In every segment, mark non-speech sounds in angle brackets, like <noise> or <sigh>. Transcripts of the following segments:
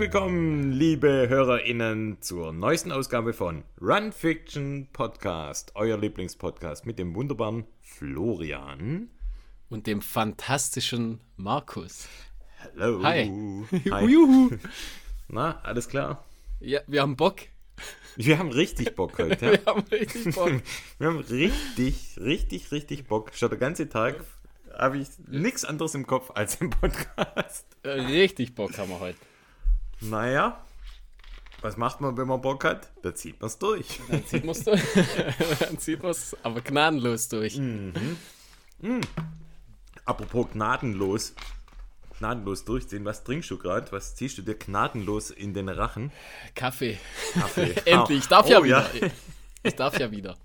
Willkommen, liebe HörerInnen, zur neuesten Ausgabe von Run Fiction Podcast, euer Lieblingspodcast mit dem wunderbaren Florian. Und dem fantastischen Markus. Hallo. Hi. Hi. <laughs> Juhu. Na, alles klar? Ja, wir haben Bock. Wir haben richtig Bock heute. Ja? <laughs> Wir haben richtig Bock. <laughs> Wir haben richtig, richtig, richtig Bock. Schon der ganze Tag habe ich nichts anderes im Kopf als im Podcast. Äh, richtig Bock haben wir heute. Naja, was macht man, wenn man Bock hat? Da zieht man es durch. Dann zieht man es durch. <laughs> Dann zieht man es aber gnadenlos durch. Apropos gnadenlos. Gnadenlos durchziehen. Was trinkst du gerade? Was ziehst du dir gnadenlos in den Rachen? Kaffee. Kaffee. <laughs> Endlich, ich darf ja Oh, wieder. Ich darf ja wieder.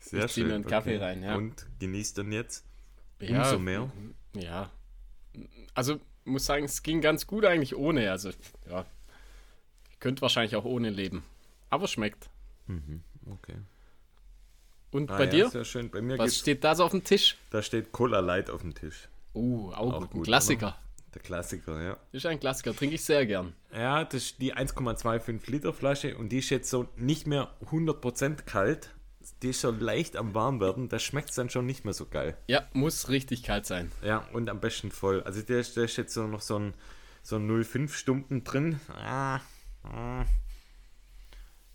Sehr Ich schön. mir einen Kaffee rein, ja. Und genießt dann jetzt Ja, umso mehr. Ja. Also, muss sagen, es ging ganz gut eigentlich ohne. Also, ja. Ich könnte wahrscheinlich auch ohne leben. Aber schmeckt. Okay. Und Ah, bei ja, dir? Sehr schön. Bei mir Was steht da so auf dem Tisch? da steht Cola Light auf dem Tisch. Uh, auch, Auch gut. gut, Ein Klassiker. Der Klassiker, ja. Ist ein Klassiker, trinke ich sehr gern. Ja, das ist die 1,25 Liter Flasche und die ist jetzt so nicht mehr 100% kalt. Die so leicht am warm werden. Da schmeckt es dann schon nicht mehr so geil. Ja, muss richtig kalt sein. Ja, und am besten voll. Also der, ist- der ist jetzt so noch so ein, so ein 0,5 Stunden drin. Ah, ah.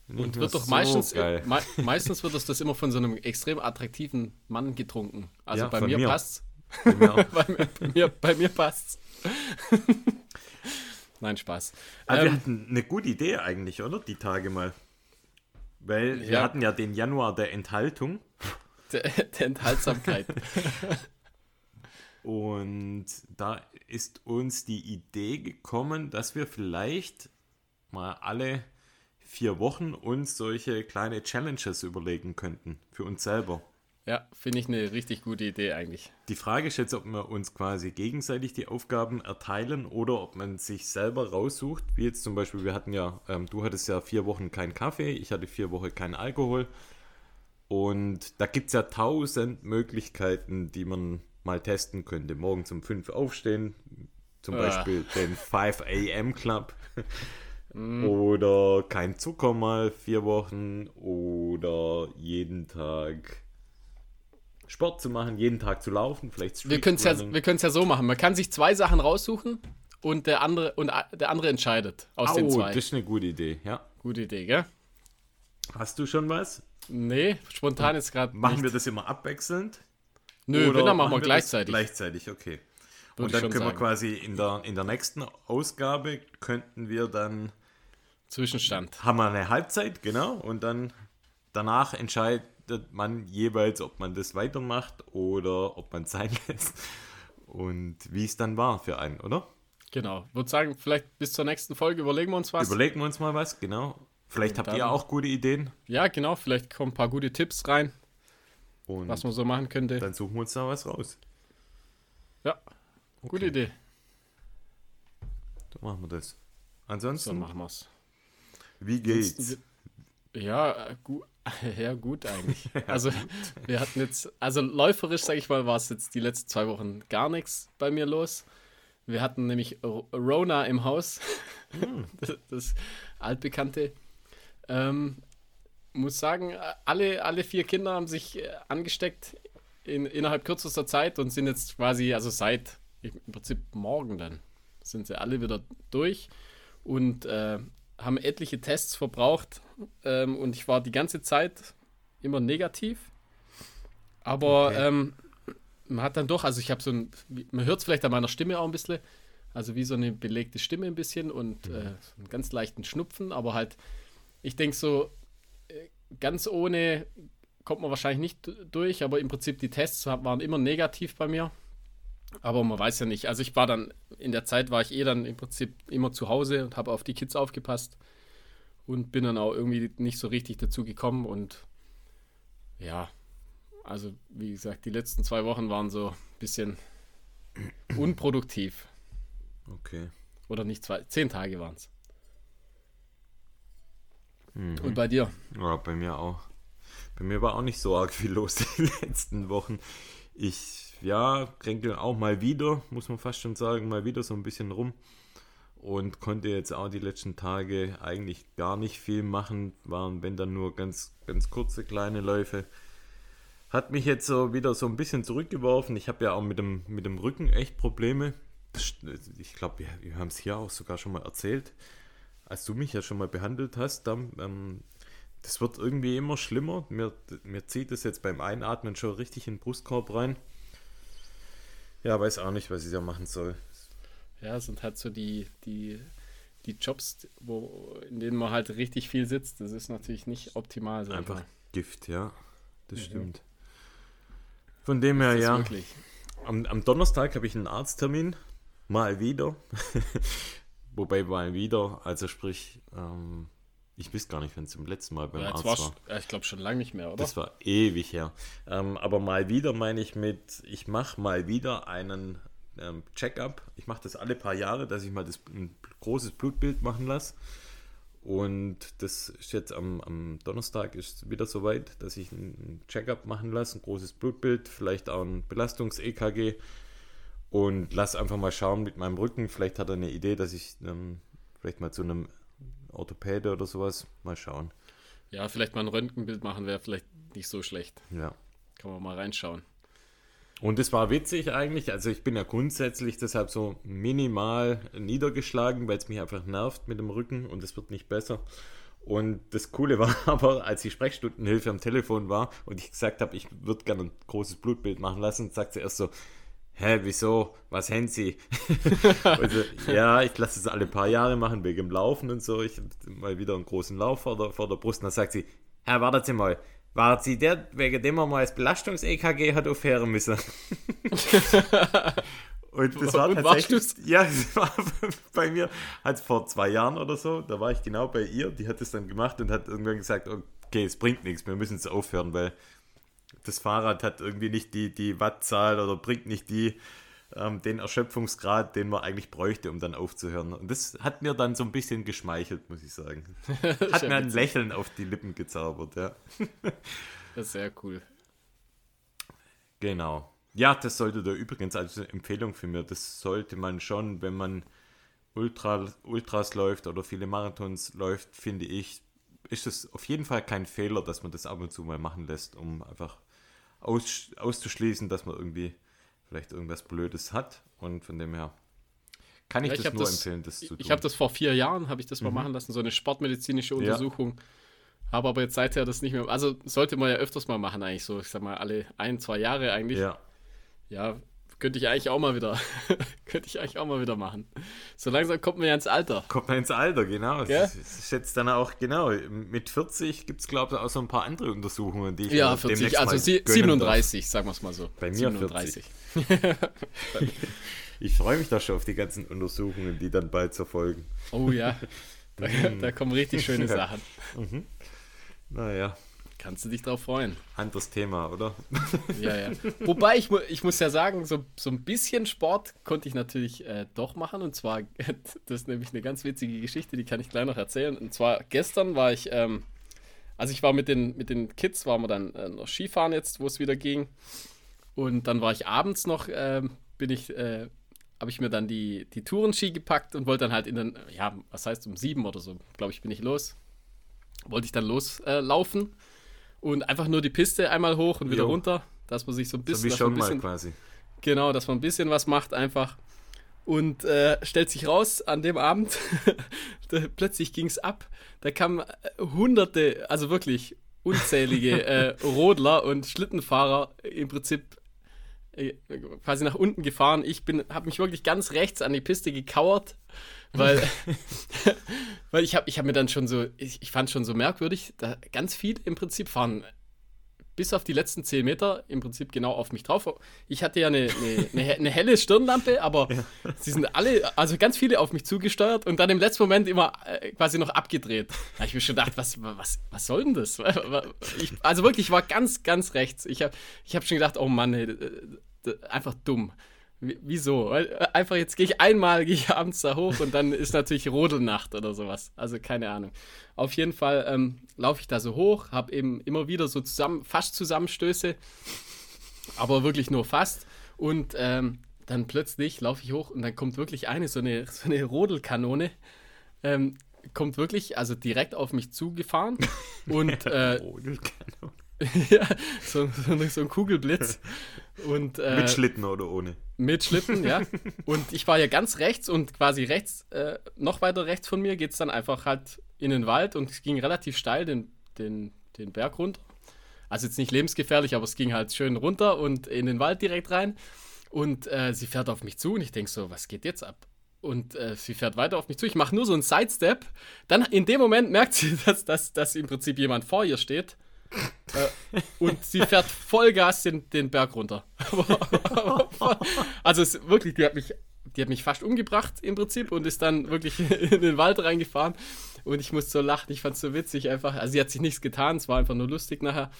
Und wird doch so meistens, me <laughs> meistens wird das, das immer von so einem extrem attraktiven Mann getrunken. Also Ja, bei mir mir. passt's. Bei mir <laughs> bei, mir, bei, mir, bei mir passt's. <laughs> Nein, Spaß. Aber wir Ähm, hatten eine gute Idee eigentlich, oder? Die Tage mal. Weil wir Ja. hatten ja den Januar der Enthaltung. der, der Enthaltsamkeit. <laughs> Und da ist uns die Idee gekommen, dass wir vielleicht mal alle vier Wochen uns solche kleine Challenges überlegen könnten. Für uns selber. Ja, finde ich eine richtig gute Idee eigentlich. Die Frage ist jetzt, ob wir uns quasi gegenseitig die Aufgaben erteilen oder ob man sich selber raussucht. Wie jetzt zum Beispiel, wir hatten ja, ähm, du hattest ja vier Wochen keinen Kaffee, ich hatte vier Wochen keinen Alkohol. Und da gibt es ja tausend Möglichkeiten, die man mal testen könnte. Morgens um 5 aufstehen, zum Ah. Beispiel den 5 AM Club. <laughs> Oder kein Zucker mal vier Wochen. Oder jeden Tag Sport zu machen, jeden Tag zu laufen, vielleicht Wir können es ja, wir ja so machen. Man kann sich zwei Sachen raussuchen und der andere, und a- der andere entscheidet aus den Oh, zwei. das ist eine gute Idee, ja. Gute Idee, gell? Hast du schon was? Nee, spontan ist gerade Machen nicht. wir das immer abwechselnd? Nö, wenn, dann machen wir das gleichzeitig. Gleichzeitig, okay. Würde Und dann können wir sagen. quasi in der, in der nächsten Ausgabe könnten wir dann, Zwischenstand. haben wir eine Halbzeit, genau, und dann danach entscheidet man jeweils, ob man das weitermacht oder ob man es sein <laughs> lässt. Und wie es dann war für einen, oder? Genau. Würde sagen, vielleicht bis zur nächsten Folge überlegen wir uns was. Überlegen wir uns mal was, genau. Vielleicht Und habt dann- ihr auch gute Ideen. ja, genau. Vielleicht kommen ein paar gute Tipps rein, Und was man so machen könnte. dann suchen wir uns da was raus. Ja, gute Idee. Dann machen wir das. So Ansonsten, machen wir's. wie geht's? Ja, äh, gut. <laughs> Ja, gut eigentlich. <laughs> also, wir hatten jetzt, also läuferisch, sag ich mal, war es jetzt die letzten zwei Wochen gar nichts bei mir los. Wir hatten nämlich Rona im Haus, <laughs> das, das altbekannte. Ähm, muss sagen, alle, alle vier Kinder haben sich äh, angesteckt in, innerhalb kürzester Zeit und sind jetzt quasi, also seit im Prinzip morgen dann, sind sie alle wieder durch und äh, haben etliche Tests verbraucht ähm, und ich war die ganze Zeit immer negativ. Aber Okay. ähm, man hat dann doch, also ich habe so ein, man hört es vielleicht an meiner Stimme auch ein bisschen, also wie so eine belegte Stimme ein bisschen und äh, so einen ganz leichten Schnupfen, aber halt, ich denke so, äh, ganz ohne kommt man wahrscheinlich nicht durch, aber im Prinzip die Tests waren immer negativ bei mir. Aber man weiß ja nicht. Also ich war dann, in der Zeit war ich eh dann im Prinzip immer zu Hause und habe auf die Kids aufgepasst und bin dann auch irgendwie nicht so richtig dazu gekommen und ja, also wie gesagt, die letzten zwei Wochen waren so ein bisschen <clears throat> unproduktiv. Okay. Oder nicht zwei, zehn Tage waren es. Mhm. Und bei dir? Ja, bei mir auch. Bei mir war auch nicht so arg viel los <laughs> die letzten Wochen. Ich, ja, kränkel auch mal wieder, muss man fast schon sagen, mal wieder so ein bisschen rum. und konnte jetzt auch die letzten Tage eigentlich gar nicht viel machen, waren wenn dann nur ganz, ganz kurze kleine Läufe. Hat mich jetzt so wieder so ein bisschen zurückgeworfen. Ich habe ja auch mit dem, mit dem Rücken echt Probleme. Ich glaube, wir, wir haben es hier auch sogar schon mal erzählt, als du mich ja schon mal behandelt hast. Dann, ähm, das wird irgendwie immer schlimmer. Mir, mir zieht es jetzt beim Einatmen schon richtig in den Brustkorb rein. Ja, weiß auch nicht, was ich da machen soll. Ja, sind halt so die, die, die Jobs, wo, in denen man halt richtig viel sitzt. Das ist natürlich nicht optimal. Einfach Gift, ja. Das mhm. stimmt. Von dem her, ja. Am, am, Donnerstag habe ich einen Arzttermin. Mal wieder. <laughs> Wobei mal wieder, also sprich, ähm, ich weiß gar nicht, wenn es zum letzten Mal beim ja, Arzt war. Ja, ich glaube schon lange nicht mehr, oder? Das war ewig her. Ähm, aber mal wieder meine ich mit, ich mache mal wieder einen ähm, Check-up. Ich mache das alle paar Jahre, dass ich mal das, ein großes Blutbild machen lasse. Und das ist jetzt am, am Donnerstag ist wieder soweit, dass ich ein Check-up machen lasse, ein großes Blutbild, vielleicht auch ein Belastungs-EKG und lass einfach mal schauen mit meinem Rücken. Vielleicht hat er eine Idee, dass ich ähm, vielleicht mal zu einem Orthopäde oder sowas. Mal schauen. Ja, vielleicht mal ein Röntgenbild machen wäre vielleicht nicht so schlecht. Ja. Kann man mal reinschauen. Und es war witzig eigentlich. Also ich bin ja grundsätzlich deshalb so minimal niedergeschlagen, weil es mich einfach nervt mit dem Rücken und es wird nicht besser. Und das Coole war <laughs> aber, als die Sprechstundenhilfe am Telefon war und ich gesagt habe, ich würde gerne ein großes Blutbild machen lassen, sagt sie erst so, hä, wieso, was haben Sie? <laughs> also, ja, ich lasse es alle paar Jahre machen, wegen dem Laufen und so. Ich habe mal wieder einen großen Lauf vor der, vor der Brust. Und dann sagt sie, Herr, warten Sie mal, war sie der, wegen dem man mal das Belastungs-EKG hat aufhören müssen? <laughs> und das war und tatsächlich, <laughs> ja, das war bei mir, halt vor zwei Jahren oder so, da war ich genau bei ihr, die hat es dann gemacht und hat irgendwann gesagt, okay, es bringt nichts, wir müssen es aufhören, weil das Fahrrad hat irgendwie nicht die, die Wattzahl oder bringt nicht die, ähm, den Erschöpfungsgrad, den man eigentlich bräuchte, um dann aufzuhören. Und das hat mir dann so ein bisschen geschmeichelt, muss ich sagen. <laughs> hat mir ein Lächeln auf die Lippen gezaubert, ja. <laughs> das ist sehr cool. Genau. Ja, das sollte da übrigens als Empfehlung für mir. Das sollte man schon, wenn man Ultra, Ultras läuft oder viele Marathons läuft, finde ich, ist es auf jeden Fall kein Fehler, dass man das ab und zu mal machen lässt, um einfach aus, auszuschließen, dass man irgendwie vielleicht irgendwas Blödes hat. Und von dem her kann ich ja, ich das nur das, empfehlen, das zu tun. Ich habe das vor vier Jahren, habe ich das mal mhm. machen lassen, so eine sportmedizinische Untersuchung. Ja. Habe aber jetzt seither das nicht mehr. Also sollte man ja öfters mal machen, eigentlich so, ich sag mal, alle ein, zwei Jahre eigentlich. Ja. Ja, könnte ich eigentlich auch mal wieder, <laughs> könnte ich eigentlich auch mal wieder machen. So langsam kommt man ja ins Alter. Kommt man ins Alter, genau. Ja? Das ist jetzt dann auch, genau, mit 40 gibt es, glaube ich, auch so ein paar andere Untersuchungen, die ich Ja, 40, also 37, darf. sagen wir es mal so. Bei mir 37. 40. <laughs> ich freue mich da schon auf die ganzen Untersuchungen, die dann bald erfolgen. Oh ja, <laughs> da, da kommen richtig schöne Sachen. Mhm. Naja. Kannst du dich drauf freuen. Anderes Thema, oder? <laughs> Ja, ja. Wobei, ich, ich muss ja sagen, so, so ein bisschen Sport konnte ich natürlich äh, doch machen. Und zwar, <laughs> das ist nämlich eine ganz witzige Geschichte, die kann ich gleich noch erzählen. Und zwar gestern war ich, ähm, also ich war mit den, mit den Kids, waren wir dann äh, noch Skifahren jetzt, wo es wieder ging. Und dann war ich abends noch, äh, bin ich, äh, habe ich mir dann die, die Tourenski gepackt und wollte dann halt in den, ja, was heißt um sieben oder so, glaube ich, bin ich los. Wollte ich dann loslaufen. Und einfach nur die Piste einmal hoch und wieder jo. runter, dass man sich so ein bisschen, so wie schon bisschen mal quasi. Genau, dass man ein bisschen was macht einfach. Und äh, stellt sich raus, an dem Abend, <laughs> da, plötzlich ging es ab. Da kamen äh, hunderte, also wirklich unzählige <laughs> äh, Rodler und Schlittenfahrer im Prinzip äh, quasi nach unten gefahren. Ich habe mich wirklich ganz rechts an die Piste gekauert weil, <laughs> weil ich habe ich hab mir dann schon so, ich, ich fand schon so merkwürdig, da ganz viele im Prinzip fahren bis auf die letzten 10 Meter im Prinzip genau auf mich drauf. Ich hatte ja eine, eine, <laughs> eine helle Stirnlampe, aber ja. sie sind alle, also ganz viele auf mich zugesteuert und dann im letzten Moment immer äh, quasi noch abgedreht. Da habe ich mir schon gedacht, was, was, was soll denn das? <laughs> Ich, also wirklich, ich war ganz, ganz rechts. Ich habe ich hab schon gedacht, oh Mann, ey, einfach dumm. Wieso? Äh, einfach jetzt gehe ich einmal, gehe ich <laughs> abends da hoch und dann ist natürlich Rodelnacht oder sowas. Also keine Ahnung. Auf jeden Fall ähm, laufe ich da so hoch, habe eben immer wieder so zusammen, fast Zusammenstöße, aber wirklich nur fast. Und ähm, dann plötzlich laufe ich hoch und dann kommt wirklich eine, so eine, so eine Rodelkanone, ähm, kommt wirklich, also direkt auf mich zugefahren <laughs> und äh, Rodelkanone. <laughs> ja, so, so, so, ein Kugelblitz. Und, äh, Mit Schlitten oder ohne? Mit Schlitten, ja. <laughs> Und ich war ja ganz rechts und quasi rechts, äh, noch weiter rechts von mir geht es dann einfach halt in den Wald und es ging relativ steil den, den, den Berg runter. Also jetzt nicht lebensgefährlich, aber es ging halt schön runter und in den Wald direkt rein. Und äh, sie fährt auf mich zu und ich denke so, was geht jetzt ab? Und äh, sie fährt weiter auf mich zu. Ich mache nur so einen Sidestep. Dann in dem Moment merkt sie, <laughs> dass, dass, dass im Prinzip jemand vor ihr steht. Äh, und sie fährt Vollgas den, den Berg runter. <laughs> also es, wirklich, die hat mich, die hat mich fast umgebracht im Prinzip und ist dann wirklich <laughs> in den Wald reingefahren. Und ich musste so lachen, ich fand es so witzig einfach. Also sie hat sich nichts getan, es war einfach nur lustig nachher.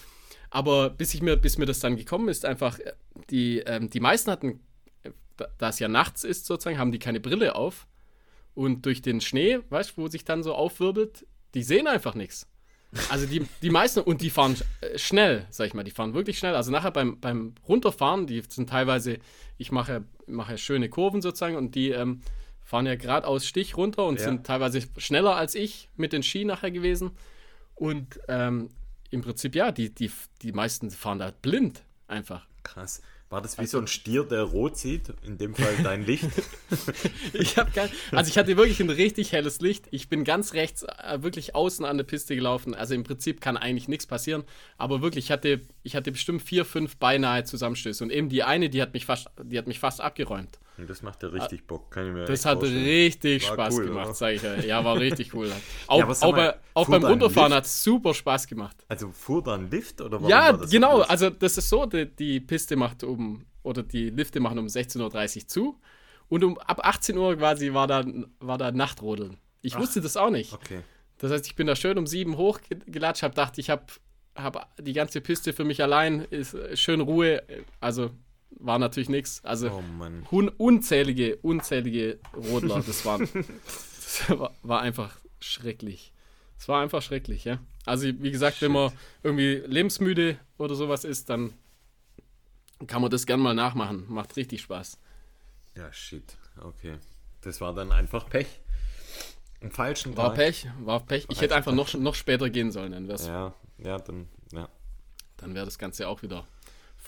Aber bis, ich mir, bis mir das dann gekommen ist, einfach, äh, die, ähm, die meisten hatten, äh, da es ja nachts ist sozusagen, haben die keine Brille auf. Und durch den Schnee, weißt du, wo sich dann so aufwirbelt, die sehen einfach nichts. Also die, die meisten, und die fahren äh, schnell, sag ich mal, die fahren wirklich schnell. Also nachher beim, beim Runterfahren, die sind teilweise, ich mache, mache schöne Kurven sozusagen und die ähm, fahren ja gerade aus Stich runter und ja. sind teilweise schneller als ich mit den Ski nachher gewesen. Und ähm, im Prinzip ja, die, die, die meisten fahren da blind einfach. Krass. War das wie also, so ein Stier, der rot sieht? In dem Fall dein Licht? <laughs> ich habe also ich hatte wirklich ein richtig helles Licht. Ich bin ganz rechts, äh, wirklich außen an der Piste gelaufen. Also im Prinzip kann eigentlich nichts passieren. Aber wirklich, ich hatte, ich hatte bestimmt vier, fünf beinahe Zusammenstöße. Und eben die eine, die hat mich fast, die hat mich fast abgeräumt. Das macht ja richtig Bock, kann ich mir Das hat vorstellen. richtig war Spaß cool, gemacht, sage ich ja. Ja, war richtig cool. Auch, <laughs> ja, auch, mal, auch beim Runterfahren hat es super Spaß gemacht. Also fuhr da ein Lift oder Ja, genau. Los? Also das ist so, die, die, Piste macht um, oder die Lifte machen um 16.30 Uhr zu und um ab 18 Uhr quasi war da, war da Nachtrodeln. Ich Ach, wusste das auch nicht. Okay. Das heißt, ich bin da schön um 7 hochgelatscht, habe dachte, ich habe hab die ganze Piste für mich allein, ist schön Ruhe. Also war natürlich nichts. Also oh unzählige, unzählige Rodler. Das war, das <laughs> war, war, einfach schrecklich. Es war einfach schrecklich, ja. Also wie gesagt, Shit. wenn man irgendwie lebensmüde oder sowas ist, dann kann man das gern mal nachmachen. Macht richtig Spaß. Ja, shit. Okay. Das war dann einfach Pech. Im falschen War Tag. Pech, war Pech. Ich hätte einfach noch, noch später gehen sollen. Dann ja, ja, dann, ja. Dann wäre das Ganze auch wieder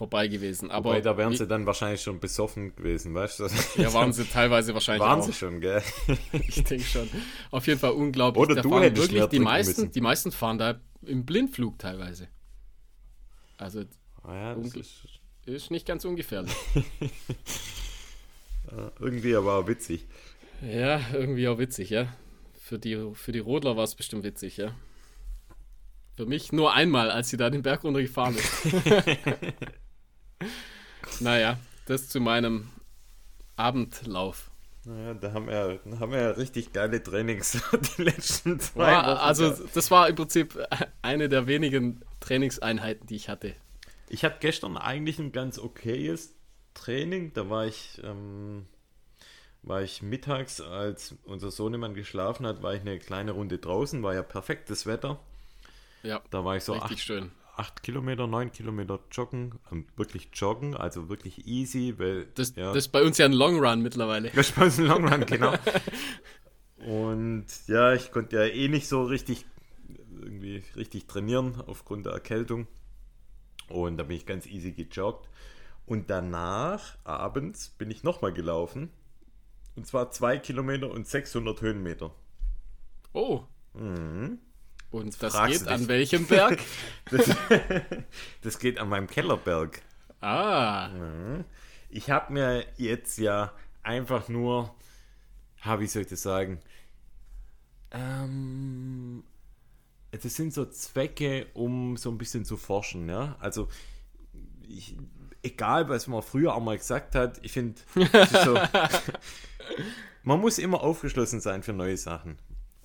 vorbei gewesen. Aber Wobei, da wären sie dann wahrscheinlich schon besoffen gewesen, weißt du? <laughs> Ja, waren sie teilweise wahrscheinlich Waren auch. sie schon, gell? <laughs> ich denke schon. Auf jeden Fall unglaublich. Oder da du hättest wirklich die meisten, müssen. die meisten fahren da im Blindflug teilweise. Also ah ja, das ist, ist nicht ganz ungefährlich. <laughs> irgendwie aber auch witzig. Ja, irgendwie auch witzig, ja. Für die, für die Rodler war es bestimmt witzig, ja. Für mich nur einmal, als sie da den Berg runtergefahren ist. Naja, das zu meinem Abendlauf. Naja, da haben wir, da haben wir ja richtig geile Trainings <laughs> die letzten zwei war, Wochen. Also, das war im Prinzip eine der wenigen Trainingseinheiten, die ich hatte. Ich hatte gestern eigentlich ein ganz okayes Training. Da war ich, ähm, war ich mittags, als unser Sohnemann geschlafen hat, war ich eine kleine Runde draußen, war ja perfektes Wetter. Ja, da war ich so richtig acht, schön. 8 Kilometer, 9 Kilometer joggen, ähm, wirklich joggen, also wirklich easy, weil. Das, ja, das ist bei uns ja ein Long Run mittlerweile. Das ist bei uns ein Long Run, genau. <laughs> Und ja, ich konnte ja eh nicht so richtig irgendwie richtig trainieren aufgrund der Erkältung. Und da bin ich ganz easy gejoggt. Und danach, abends, bin ich nochmal gelaufen. Und zwar 2 Kilometer und 600 Höhenmeter. Oh. Mhm. Und das geht an welchem Berg? <laughs> das, <laughs> das, geht an meinem Kellerberg. Ah. Ich habe mir jetzt ja einfach nur, wie soll ich das sagen? Ähm, das sind so Zwecke, um so ein bisschen zu forschen, ja. Also, ich, egal, was man früher auch mal gesagt hat, ich finde, so, <laughs> man muss immer aufgeschlossen sein für neue Sachen.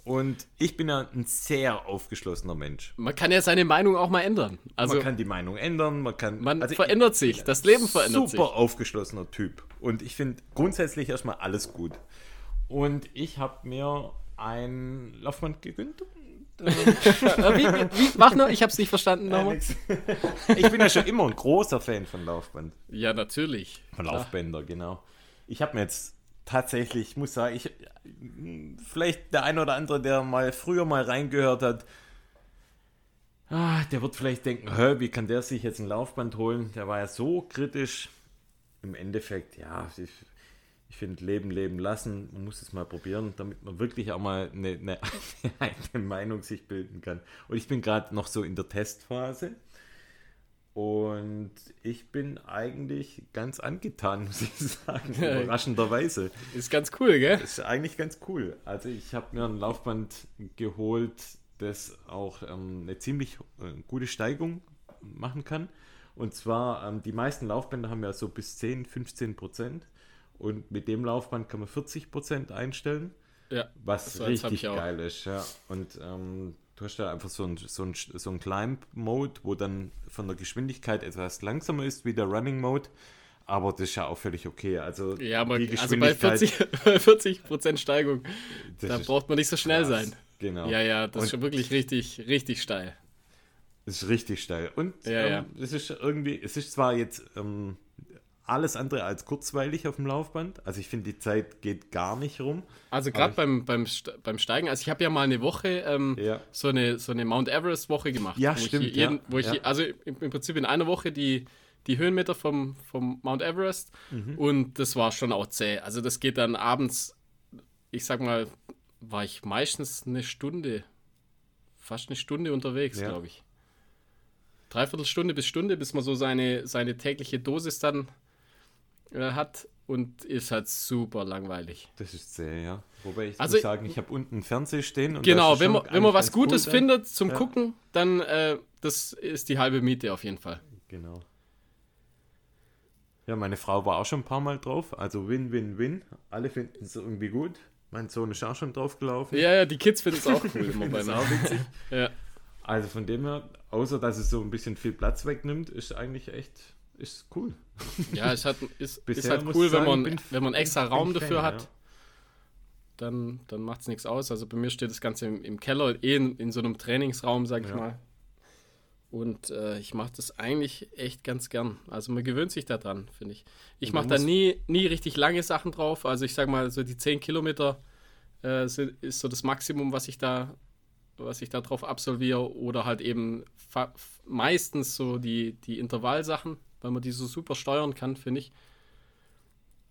Und ich bin ja ein sehr aufgeschlossener Mensch. Man kann ja seine Meinung auch mal ändern. Also man kann die Meinung ändern, man kann. Man also verändert ich, sich, das Leben verändert super sich. Super aufgeschlossener Typ. Und ich finde grundsätzlich erstmal alles gut. Und ich habe mir ein Laufband gegönnt. <laughs> wie, wie, wie, mach nur, ich habe es nicht verstanden nochmal. <laughs> ich bin ja schon immer ein großer Fan von Laufband. Ja, natürlich. Von Laufbänder, genau. ich habe mir jetzt tatsächlich, ich muss sagen, ich, vielleicht der ein oder andere, der mal früher mal reingehört hat, ah, der wird vielleicht denken, Hä, wie kann der sich jetzt ein Laufband holen? Der war ja so kritisch. Im Endeffekt, ja, ich, ich finde Leben, Leben lassen. Man muss es mal probieren, damit man wirklich auch mal eine, eine <laughs> eigene Meinung sich bilden kann. Und ich bin gerade noch so in der Testphase. Und ich bin eigentlich ganz angetan, <laughs> muss ich sagen, überraschenderweise. Ist ganz cool, gell? Ist eigentlich ganz cool. Also ich habe mir ein Laufband geholt, das auch ähm, eine ziemlich äh, gute Steigung machen kann. Und zwar, ähm, die meisten Laufbänder haben ja so bis 10, 15 Prozent. Und mit dem Laufband kann man 40 Prozent einstellen. Ja, was so richtig geil ist. Ja. Und ähm, du hast da einfach so ein, so so ein Climb-Mode, wo dann von der Geschwindigkeit etwas langsamer ist wie der Running-Mode. Aber das ist ja auch völlig okay. Also, ja, aber also bei 40%, 40 <laughs> Steigung, da braucht man nicht so schnell krass. sein. Genau. Ja, ja, das und ist schon wirklich richtig, richtig steil. Das ist richtig steil. Und ja, ähm, ja. es ist irgendwie, es ist zwar jetzt ähm, alles andere als kurzweilig auf dem Laufband. Also ich finde, die Zeit geht gar nicht rum. Also gerade beim, beim, beim Steigen, also ich habe ja mal eine Woche ähm, ja. so, eine, so eine Mount Everest-Woche gemacht. Ja, stimmt. Jeden, ja. Wo ich, ja. Also im, im, Prinzip in einer Woche die, die Höhenmeter vom, vom Mount Everest mhm. und das war schon auch zäh. Also das geht dann abends, ich sag mal, war ich meistens eine Stunde, fast eine Stunde unterwegs, glaube ich. Dreiviertel Stunde bis Stunde, bis man so seine, seine tägliche Dosis dann äh, hat und ist halt super langweilig. Das ist sehr, ja. Wobei ich also, muss sagen, ich habe unten einen Fernseher stehen. genau, wenn man, wenn man was Gutes cool findet zum ja. Gucken, dann äh, das ist die halbe Miete auf jeden Fall. Genau. Ja, meine Frau war auch schon ein paar Mal drauf. Also Win, Win, Win. Alle finden es irgendwie gut. Mein Sohn ist auch schon drauf gelaufen. Ja, ja, die Kids finden es auch cool immer <laughs> bei auch witzig. ja. Also von dem her, außer dass es so ein bisschen viel Platz wegnimmt, ist eigentlich echt ist cool. Ja, es hat, ist, <laughs> ist halt cool, sagen, wenn, man, bin, wenn man extra Raum dafür Fan, hat. Ja. Dann, dann macht es nichts aus. Also bei mir steht das Ganze im, im Keller, eh in, in, so einem Trainingsraum, sag ich ja. mal. Und äh, ich mache das eigentlich echt ganz gern. Also man gewöhnt sich daran, finde ich. Ich mache da nie, nie richtig lange Sachen drauf. Also ich sag mal, so die 10 Kilometer äh, ist so das Maximum, was ich da, was ich da drauf absolviere. Oder halt eben meistens so die, die Intervallsachen weil man die so super steuern kann, finde ich.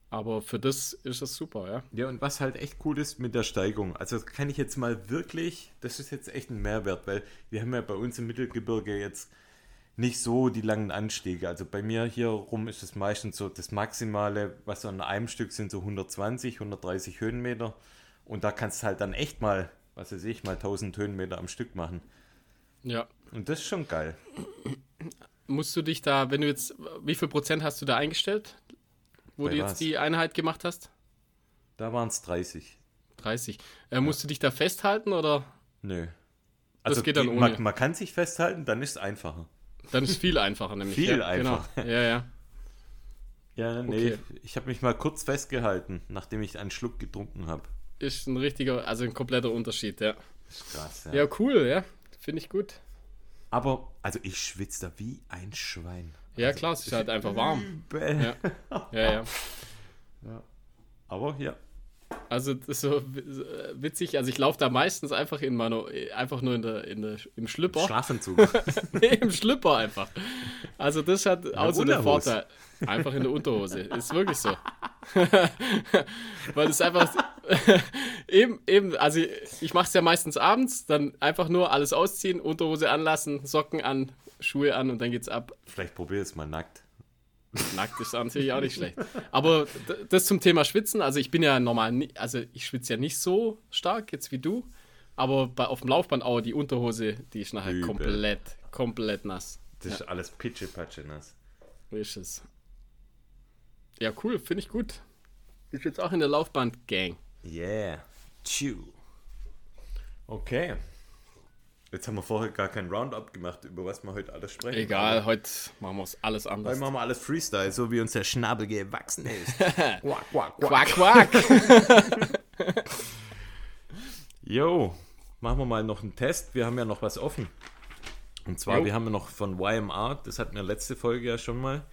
Aber für das ist das super, ja. Ja, und was halt echt cool ist mit der Steigung, also kann ich jetzt mal wirklich, das ist jetzt echt ein Mehrwert, weil wir haben ja bei uns im Mittelgebirge jetzt nicht so die langen Anstiege. Also bei mir hier rum ist es meistens so das Maximale, was so an einem Stück sind, so 120, 130 Höhenmeter. Und da kannst du halt dann echt mal, was weiß ich, mal 1000 Höhenmeter am Stück machen. Ja. Und das ist schon geil musst du dich da, wenn du jetzt, wie viel Prozent hast du da eingestellt, wo Bei du jetzt was? die Einheit gemacht hast? Da waren es 30. 30. Äh, musst du dich da festhalten oder? Nö. Also das geht dann ohne. Man, man, kann sich festhalten, dann ist es einfacher. Dann ist es viel einfacher nämlich. <laughs> viel ja, genau. einfacher. Genau. Ja, ja. Ja, nee, okay. ich habe mich mal kurz festgehalten, nachdem ich einen Schluck getrunken habe. Ist ein richtiger, also ein kompletter Unterschied, ja. Ist krass, ja. Ja, cool, ja. Finde ich gut. Aber, also ich schwitze da wie ein Schwein. Ja, also, klar, es ist halt einfach warm. Ja. ja, ja. ja. Aber ja. Also das ist so witzig, also ich laufe da meistens einfach in meiner, einfach nur in der, in der, im Schlüpper. Schlafentzug. <laughs> nee, im Schlüpper einfach. Also das hat auch so einen Vorteil. Einfach in der Unterhose. Ist wirklich so. <laughs> Weil es einfach <laughs> eben, eben, also ich, ich mache es ja meistens abends, dann einfach nur alles ausziehen, Unterhose anlassen, Socken an, Schuhe an und dann geht's ab. Vielleicht probier es mal nackt. Nackt ist natürlich auch nicht schlecht. Aber das zum Thema Schwitzen, also ich bin ja normal, also ich schwitze ja nicht so stark jetzt wie du, aber bei, auf dem Laufband auch die Unterhose, die ist nachher Übel. komplett, komplett nass. Das ist ja. alles pitschepatsche nass. Ist es. Ja, cool, finde ich gut. Ist jetzt auch in der Laufband-Gang. Yeah. Chew. Okay. Jetzt haben wir vorher gar kein Roundup gemacht, über was wir heute alles sprechen. Egal, heute machen wir es alles anders. Heute machen wir alles Freestyle, so wie uns der Schnabel gewachsen ist. <laughs> quack, quack, quack. Quack, quack. <laughs> Jo, machen wir mal noch einen Test. Wir haben ja noch was offen. Und zwar, jo. wir haben ja noch von YMR, das hatten wir letzte Folge ja schon mal,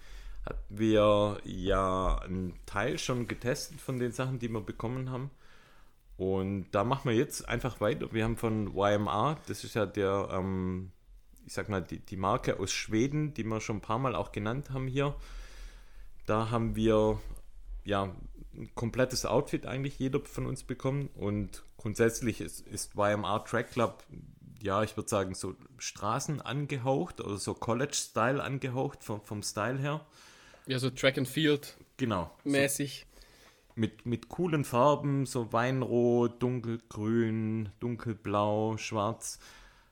hatten wir ja einen Teil schon getestet von den Sachen, die wir bekommen haben. Und da machen wir jetzt einfach weiter. Wir haben von YMR, das ist ja der, ähm, ich sag mal, die, die Marke aus Schweden, die wir schon ein paar Mal auch genannt haben hier. Da haben wir ja ein komplettes Outfit eigentlich jeder von uns bekommen. Und grundsätzlich ist, ist YMR Track Club, ja, ich würde sagen, so Straßen angehaucht oder so College-Style angehaucht vom, vom Style her. Ja, so Track and Field. Genau. Mäßig. Mit, mit coolen Farben, so Weinrot, dunkelgrün, dunkelblau, schwarz.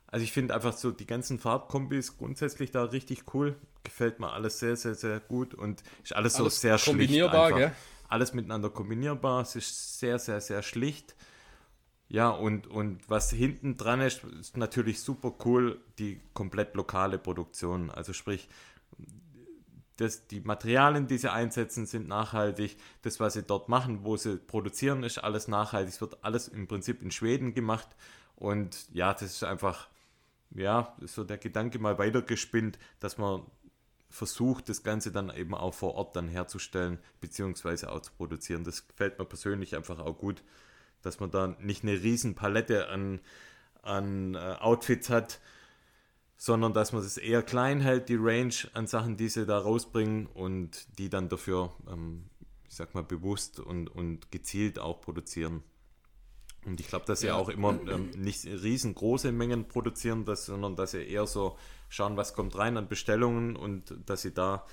Also ich finde einfach so die ganzen Farbkombis grundsätzlich da richtig cool. Gefällt mir alles sehr, sehr, sehr gut und ist alles, alles so sehr kombinierbar, schlicht. Einfach. Gell? Alles miteinander kombinierbar. Es ist sehr, sehr, sehr schlicht. Ja, und, und was hinten dran ist, ist natürlich super cool, die komplett lokale Produktion. Also sprich, das, die Materialien, die sie einsetzen, sind nachhaltig. Das, was sie dort machen, wo sie produzieren, ist alles nachhaltig. Es wird alles im Prinzip in Schweden gemacht. Und ja, das ist einfach, ja, so der Gedanke mal weitergespinnt, dass man versucht, das Ganze dann eben auch vor Ort dann herzustellen, beziehungsweise auch zu produzieren. Das gefällt mir persönlich einfach auch gut, dass man da nicht eine riesen Palette an, an äh, Outfits hat, sondern dass man es eher klein hält, die Range an Sachen, die sie da rausbringen und die dann dafür, ähm, ich sag mal, bewusst und, und gezielt auch produzieren. Und ich glaube, dass sie ja. auch immer ähm, nicht riesengroße Mengen produzieren, das, sondern dass sie eher so schauen, was kommt rein an Bestellungen und dass sie da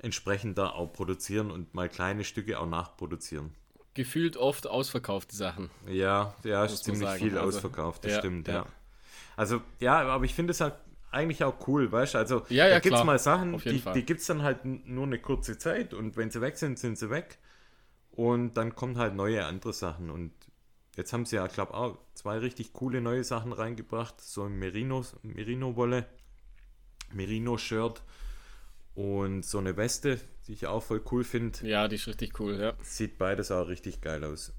entsprechend da auch produzieren und mal kleine Stücke auch nachproduzieren. Gefühlt oft ausverkaufte Sachen. Ja, ja, ist ziemlich viel also, ausverkauft, das ja, stimmt, ja. ja. Also, ja, aber ich finde es halt eigentlich auch cool, weißt du? Also ja, ja, da gibt es mal Sachen, die, die gibt es dann halt nur eine kurze Zeit und wenn sie weg sind, sind sie weg. Und dann kommen halt neue andere Sachen. Und jetzt haben sie ja, glaube ich, auch zwei richtig coole neue Sachen reingebracht. So ein Merino, Merino-Wolle, Merino-Shirt und so eine Weste, die ich auch voll cool finde. Ja, die ist richtig cool, ja. Sieht beides auch richtig geil aus.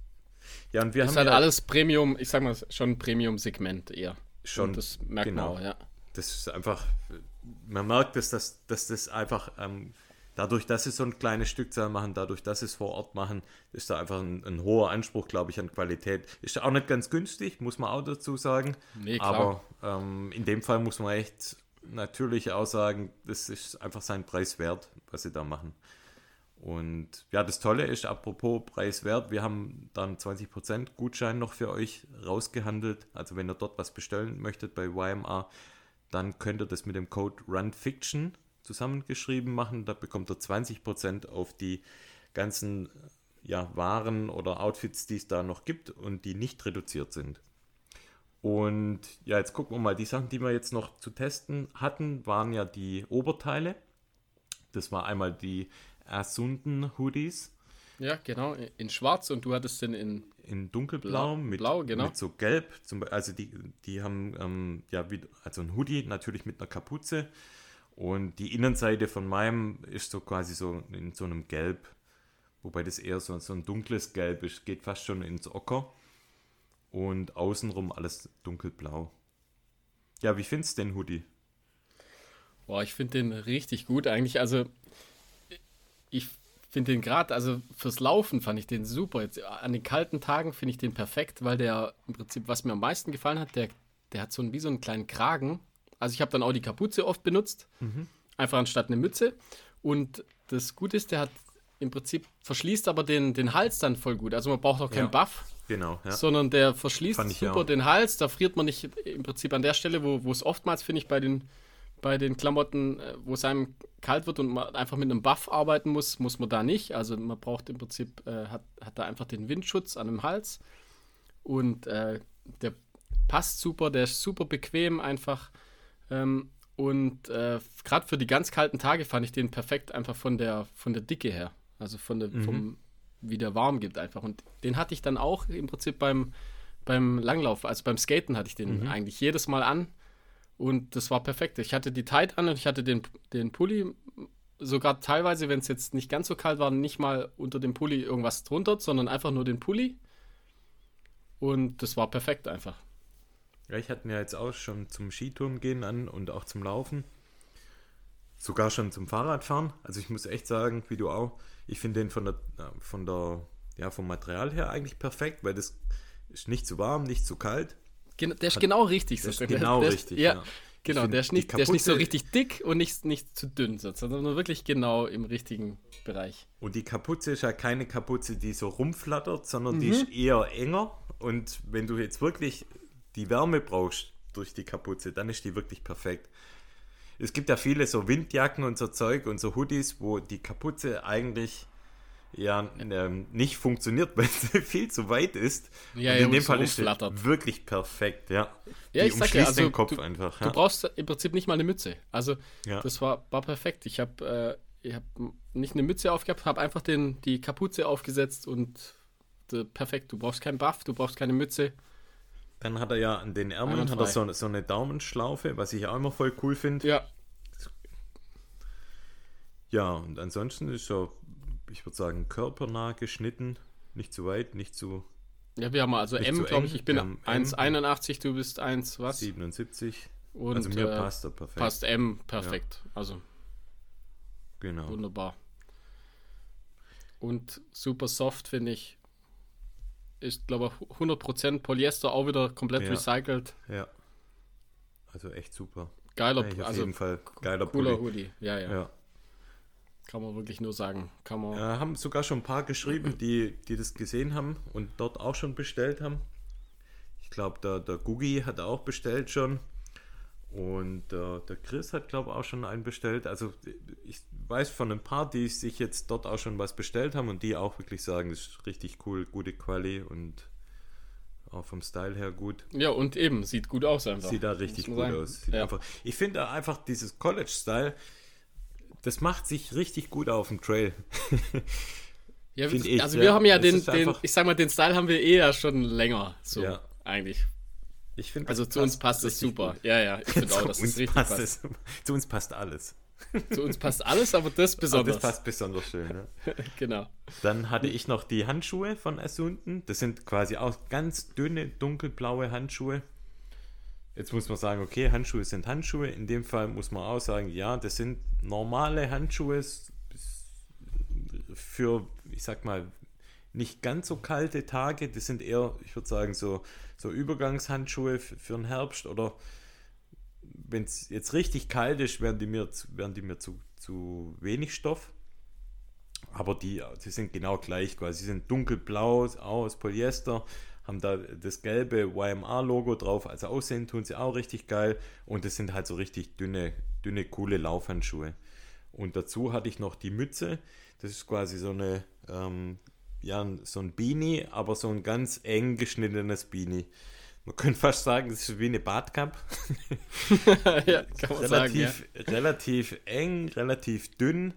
Ja, und wir das haben. ist halt ja alles Premium, ich sag mal, schon Premium-Segment eher. Schon. Und das merkt genau. man auch, ja das ist einfach, man merkt, dass das, dass das einfach, ähm, dadurch, dass sie so ein kleines Stückzahl machen, dadurch, dass sie es vor Ort machen, ist da einfach ein, ein hoher Anspruch, glaube ich, an Qualität. Ist auch nicht ganz günstig, muss man auch dazu sagen. Nee. Aber ähm, in dem Fall muss man echt natürlich auch sagen, das ist einfach sein Preis wert, was sie da machen. Und ja, das Tolle ist, apropos preiswert, wir haben dann 20% Gutschein noch für euch rausgehandelt. Also wenn ihr dort was bestellen möchtet bei YMA, dann könnt ihr das mit dem Code RunFiction zusammengeschrieben machen. Da bekommt ihr 20% auf die ganzen ja, Waren oder Outfits, die es da noch gibt und die nicht reduziert sind. Und ja, jetzt gucken wir mal, die Sachen, die wir jetzt noch zu testen hatten, waren ja die Oberteile. Das war einmal die Ersunden Hoodies. Ja, genau, in schwarz und du hattest den in in dunkelblau mit, Blau, genau. mit so gelb. Zum, also die, die haben ähm, ja wie, also ein Hoodie natürlich mit einer Kapuze und die Innenseite von meinem ist so quasi so in so einem Gelb, wobei das eher so, so ein dunkles Gelb ist, geht fast schon ins Ocker und außenrum alles dunkelblau. Ja, wie findest du den Hoodie? Boah, ich finde den richtig gut eigentlich. Also ich finde den gerade, also fürs Laufen fand ich den super. Jetzt an den kalten Tagen finde ich den perfekt, weil der im Prinzip, was mir am meisten gefallen hat, der, der hat so ein, wie so einen kleinen Kragen. Also ich habe dann auch die Kapuze oft benutzt, mhm. einfach anstatt eine Mütze. Und das Gute ist, der hat im Prinzip verschließt aber den, den Hals dann voll gut. Also man braucht auch keinen ja, Buff. Genau, ja. Sondern der verschließt super den Hals. Da friert man nicht im Prinzip an der Stelle, wo, wo es oftmals, finde ich, bei den bei den Klamotten, äh, wo es einem kalt wird und man einfach mit einem Buff arbeiten muss, muss man da nicht. Also man braucht im Prinzip, äh, hat, hat da einfach den Windschutz an dem Hals und äh, der passt super, der ist super bequem einfach. Ähm, und äh, gerade für die ganz kalten Tage fand ich den perfekt einfach von der, von der Dicke her. Also von der, mhm. vom, wie der warm gibt einfach. Und den hatte ich dann auch im Prinzip beim, beim Langlauf, also beim Skaten hatte ich den mhm. eigentlich jedes Mal an und das war perfekt. Ich hatte die Tight an und ich hatte den, den Pulli, sogar teilweise, wenn es jetzt nicht ganz so kalt war, nicht mal unter dem Pulli irgendwas drunter, sondern einfach nur den Pulli. Und das war perfekt einfach. Ja, ich hatte ja jetzt auch schon zum Skitouren gehen an und auch zum Laufen. sogar schon zum Fahrradfahren. Also ich muss echt sagen, wie du auch, ich finde den von der, von der, ja, vom Material her eigentlich perfekt, weil das ist nicht zu warm, nicht zu kalt. Der ist genau richtig. Der ist genau der, richtig, ja. ja. Genau, der ist, nicht, der ist nicht so richtig dick und nicht, nicht zu dünn, sondern wirklich genau im richtigen Bereich. Und die Kapuze ist ja keine Kapuze, die so rumflattert, sondern mhm. die ist eher enger. Und wenn du jetzt wirklich die Wärme brauchst durch die Kapuze, dann ist die wirklich perfekt. Es gibt ja viele so Windjacken und so Zeug und so Hoodies, wo die Kapuze eigentlich ja ähm, nicht funktioniert, <laughs> weil sie viel zu weit ist. Ja, und in ja, dem Fall ist es wirklich perfekt, ja. Ja, die ich sag ja, also, den Kopf du, einfach. Ja. Du brauchst im Prinzip nicht mal eine Mütze. Also ja. das war, war perfekt. Ich habe äh, hab nicht eine Mütze aufgehabt, habe einfach den, die Kapuze aufgesetzt und de, perfekt. Du brauchst keinen Buff, du brauchst keine Mütze. Dann hat er ja an den Ärmeln hat er so, so eine Daumenschlaufe, was ich auch immer voll cool finde. Ja. Ja, und ansonsten ist er ich würde sagen, körpernah geschnitten. Nicht zu weit, nicht zu. Ja, wir haben also M, glaube ich. Ich bin 1,81, du bist 1, was? 77. Und, also mir äh, passt er perfekt. Passt M perfekt. Ja. Also. Genau. Wunderbar. Und super soft, finde ich. Ist, glaube ich, 100% Polyester, auch wieder komplett ja. recycelt. Ja. Also echt super. Geiler, ja, auf also jeden Fall geiler cooler Pulli. Hoodie. Ja, ja, ja. Kann man wirklich nur sagen. Kann man ja, haben sogar schon ein paar geschrieben, die, die das gesehen haben und dort auch schon bestellt haben. Ich glaube, der, der Gugi hat auch bestellt schon. Und äh, der Chris hat, glaube ich, auch schon einen bestellt. Also ich weiß von ein paar, die sich jetzt dort auch schon was bestellt haben und die auch wirklich sagen, das ist richtig cool, gute Quali und auch vom Style her gut. Ja, und eben, sieht gut aus einfach. Sieht da richtig gut sagen. aus. Ja. Einfach, ich finde einfach dieses College-Style, das macht sich richtig gut auf dem Trail. ja, ich, also wir haben ja den, den, ich sag mal, den Style haben wir eh ja schon länger. So, ja. eigentlich. Ich finde, also zu uns passt es super. Gut. Ja, ja, ich finde <laughs> auch, dass es richtig passt. passt. zu uns passt alles. zu uns passt alles, aber das besonders. <laughs> Aber das passt besonders schön. Ne? <laughs> genau. Dann hatte ich noch die Handschuhe von Assunden. Das sind quasi auch ganz dünne, dunkelblaue Handschuhe. Jetzt muss man sagen, okay, Handschuhe sind Handschuhe. In dem Fall muss man auch sagen, ja, das sind normale Handschuhe für, ich sag mal, nicht ganz so kalte Tage. Das sind eher, ich würde sagen, so, so Übergangshandschuhe für den Herbst oder wenn es jetzt richtig kalt ist, werden die mir, werden die mir zu, zu wenig Stoff. Aber die, die sind genau gleich quasi. Sie sind dunkelblau, aus Polyester, haben da das gelbe YMR-Logo drauf. Also aussehen tun sie auch richtig geil. Und das sind halt so richtig dünne, dünne, coole Laufhandschuhe. Und dazu hatte ich noch die Mütze. Das ist quasi so eine, ähm, ja, so ein Beanie, aber so ein ganz eng geschnittenes Beanie. Man könnte fast sagen, das ist wie eine Badkappe. <laughs> ja, kann man relativ, sagen, ja. relativ eng, relativ dünn.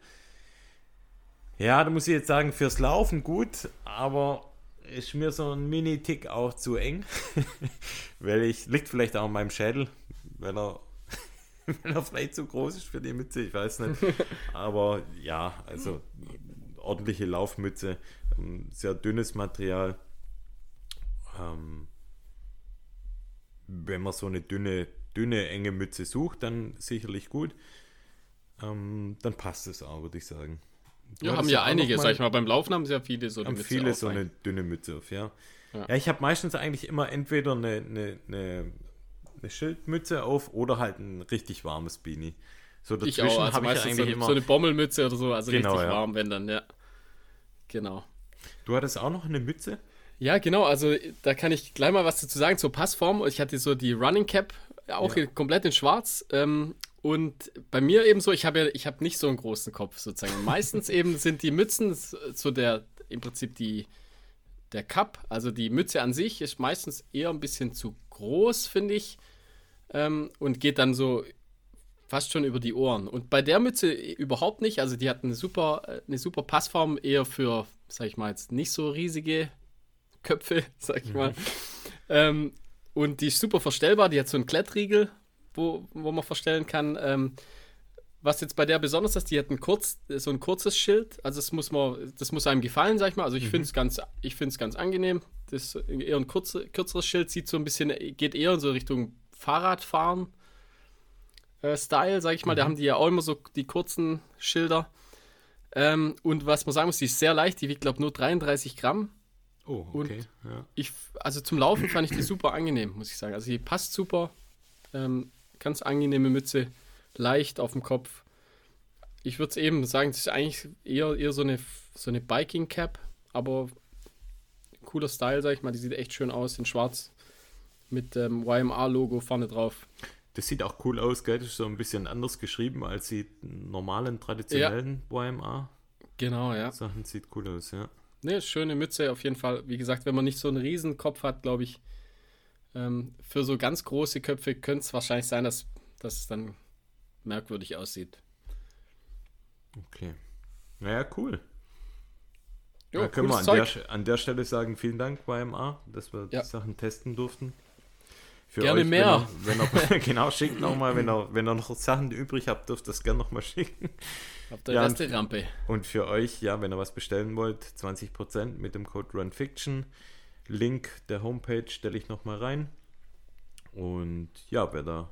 Ja, da muss ich jetzt sagen, fürs Laufen gut, aber ist mir so ein Mini-Tick auch zu eng. <laughs> weil ich, liegt vielleicht auch an meinem Schädel, weil er, <laughs> weil er vielleicht zu groß ist für die Mütze, ich weiß nicht. <laughs> Aber ja, also ordentliche Laufmütze, ähm, sehr dünnes Material. Ähm, wenn man so eine dünne, dünne, enge Mütze sucht, dann sicherlich gut. Ähm, dann passt es auch, würde ich sagen. Ja, haben ja einige, mal, sag ich mal. Beim Laufen haben sehr viele so eine Mütze viele so eine dünne Mütze auf, ja. Ja, ja ich habe meistens eigentlich immer entweder eine, eine, eine, eine, Schildmütze auf oder halt ein richtig warmes Beanie. So dazwischen ich auch, also habe ich eigentlich so eine, immer so eine Bommelmütze oder so, also genau, richtig ja. warm, wenn dann, ja. Genau. Du hattest auch noch eine Mütze? Ja, genau, also da kann ich gleich mal was dazu sagen zur Passform. Ich hatte so die Running Cap, auch ja. komplett in schwarz. Ähm, und bei mir eben so, ich habe ja, ich habe nicht so einen großen Kopf sozusagen. Meistens <laughs> eben sind die Mützen so der, im Prinzip die, der Cup, also die Mütze an sich ist meistens eher ein bisschen zu groß, finde ich. Ähm, und geht dann so fast schon über die Ohren. Und bei der Mütze überhaupt nicht. Also die hat eine super, eine super Passform, eher für, sag ich mal, jetzt nicht so riesige Köpfe, <laughs> sag ich mal. Mhm. Ähm, und die ist super verstellbar, die hat so einen Klettriegel, wo, wo man verstellen kann. Ähm, was jetzt bei der besonders ist, die hat ein kurz, so ein kurzes Schild. Also das muss man, das muss einem gefallen, sag ich mal. Also ich mhm. finde es ganz, ich finde es ganz angenehm. Das ist eher ein kurze, kürzeres Schild, sieht so ein bisschen, geht eher in so Richtung Fahrradfahren. äh, Style, sag ich mal. Mhm. Da haben die ja auch immer so die kurzen Schilder. Ähm, und was man sagen muss, die ist sehr leicht, die wiegt, glaube ich, nur 33 Gramm. Oh, okay. Und ja. ich, also zum Laufen fand ich die super angenehm, muss ich sagen. Also die passt super. Ähm, ganz angenehme Mütze, leicht auf dem Kopf. Ich würde es eben sagen, es ist eigentlich eher, eher so eine, so eine Biking-Cap, aber cooler Style, sag ich mal. Die sieht echt schön aus in schwarz mit dem ähm, YMR-Logo vorne drauf. Das sieht auch cool aus, gell? Das ist so ein bisschen anders geschrieben als die normalen, traditionellen ja. YMR. Genau, ja. Sachen sieht cool aus, ja. Ne, schöne Mütze auf jeden Fall. Wie gesagt, wenn man nicht so einen riesen Kopf hat, glaube ich, ähm, für so ganz große Köpfe könnte es wahrscheinlich sein, dass, dass es dann merkwürdig aussieht. Okay. Naja, cool. Jo, da können wir an der, an der, Stelle sagen, vielen Dank, YMA, dass wir ja. die Sachen testen durften. Für gerne euch, mehr. Wenn ihr, wenn ihr, <laughs> genau, schickt nochmal, wenn ihr, <laughs> wenn ihr noch Sachen übrig habt, dürft ihr das gerne nochmal schicken. Auf der ja, erste Rampe. Und für euch, ja, wenn ihr was bestellen wollt, 20% mit dem Code RunFiction. Link der Homepage stelle ich nochmal rein. Und ja, wer da,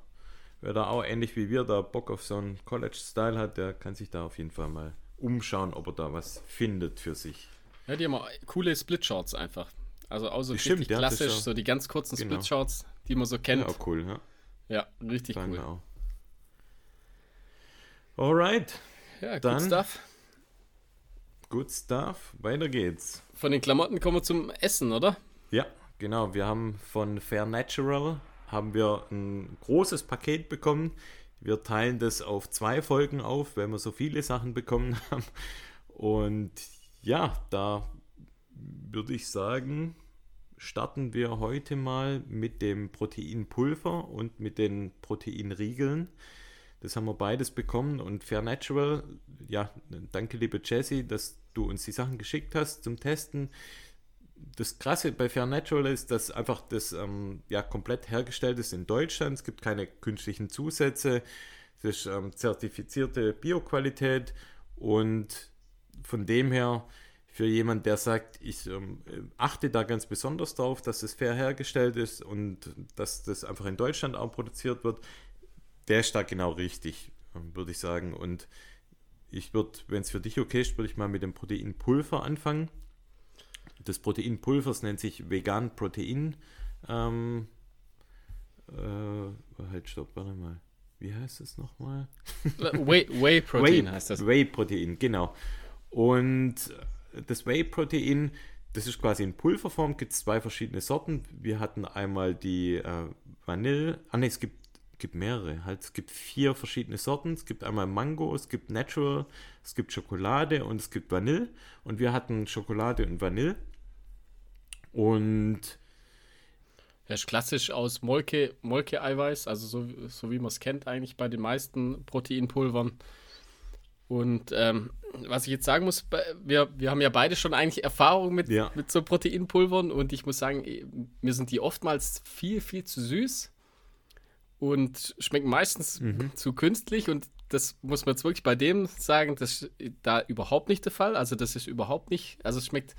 wer da auch ähnlich wie wir da Bock auf so einen College-Style hat, der kann sich da auf jeden Fall mal umschauen, ob er da was findet für sich. Ja, die haben auch coole Split-Shorts einfach. Also auch so richtig stimmt, klassisch, ja, so die ganz kurzen genau. Split-Shorts, die man so kennt. Ja, auch cool, ja. Ja, richtig Dann cool. Auch. Alright. Ja, Dann, good stuff. Good stuff. Weiter geht's. Von den Klamotten kommen wir zum Essen, oder? Ja, genau. Wir haben von Fair Natural haben wir ein großes Paket bekommen. Wir teilen das auf zwei Folgen auf, weil wir so viele Sachen bekommen <laughs> haben. Und ja, da würde ich sagen, starten wir heute mal mit dem Proteinpulver und mit den Proteinriegeln. Das haben wir beides bekommen und Fair Natural, ja, danke liebe Jessie, dass du uns die Sachen geschickt hast zum Testen. Das Krasse bei Fair Natural ist, dass einfach das ähm, ja, komplett hergestellt ist in Deutschland. Es gibt keine künstlichen Zusätze. Es ist ähm, zertifizierte Bioqualität und von dem her für jemand, der sagt, ich ähm, achte da ganz besonders darauf, dass es fair hergestellt ist und dass das einfach in Deutschland auch produziert wird, der ist da genau richtig, würde ich sagen. Und ich würde, wenn es für dich okay ist, würde ich mal mit dem Proteinpulver anfangen. Das Proteinpulver nennt sich Vegan Protein. Ähm, äh, halt, stopp, warte mal. Wie heißt es nochmal? Whey, <laughs> Whey Protein Whey, heißt das. Whey Protein, genau. Und das Whey-Protein, das ist quasi in Pulverform, gibt es zwei verschiedene Sorten. Wir hatten einmal die äh, Vanille, ah ne, es gibt, gibt mehrere, halt, es gibt vier verschiedene Sorten. Es gibt einmal Mango, es gibt Natural, es gibt Schokolade und es gibt Vanille. Und wir hatten Schokolade und Vanille. Und das ist klassisch aus Molke, Molke-Eiweiß, also so, so wie man es kennt eigentlich bei den meisten Proteinpulvern. Und ähm, was ich jetzt sagen muss, wir, wir haben ja beide schon eigentlich Erfahrung mit, ja. mit so Proteinpulvern und ich muss sagen, mir sind die oftmals viel, viel zu süß und schmecken meistens mhm. zu künstlich und das muss man jetzt wirklich bei dem sagen, das ist da überhaupt nicht der Fall. Also das ist überhaupt nicht, also es schmeckt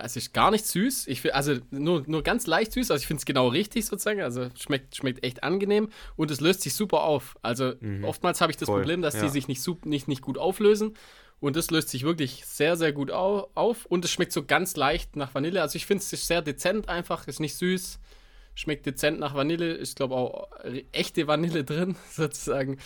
es ist gar nicht süß. Ich find, also nur, nur ganz leicht süß. Also ich finde es genau richtig sozusagen. Also schmeckt, schmeckt echt angenehm und es löst sich super auf. Also mhm. oftmals habe ich das Voll. Problem, dass ja. die sich nicht, nicht, nicht gut auflösen. Und das löst sich wirklich sehr, sehr gut au auf. Und es schmeckt so ganz leicht nach Vanille. Also ich finde es ist sehr dezent einfach, ist nicht süß. Schmeckt dezent nach Vanille. Ich glaube auch echte Vanille <laughs> drin, sozusagen.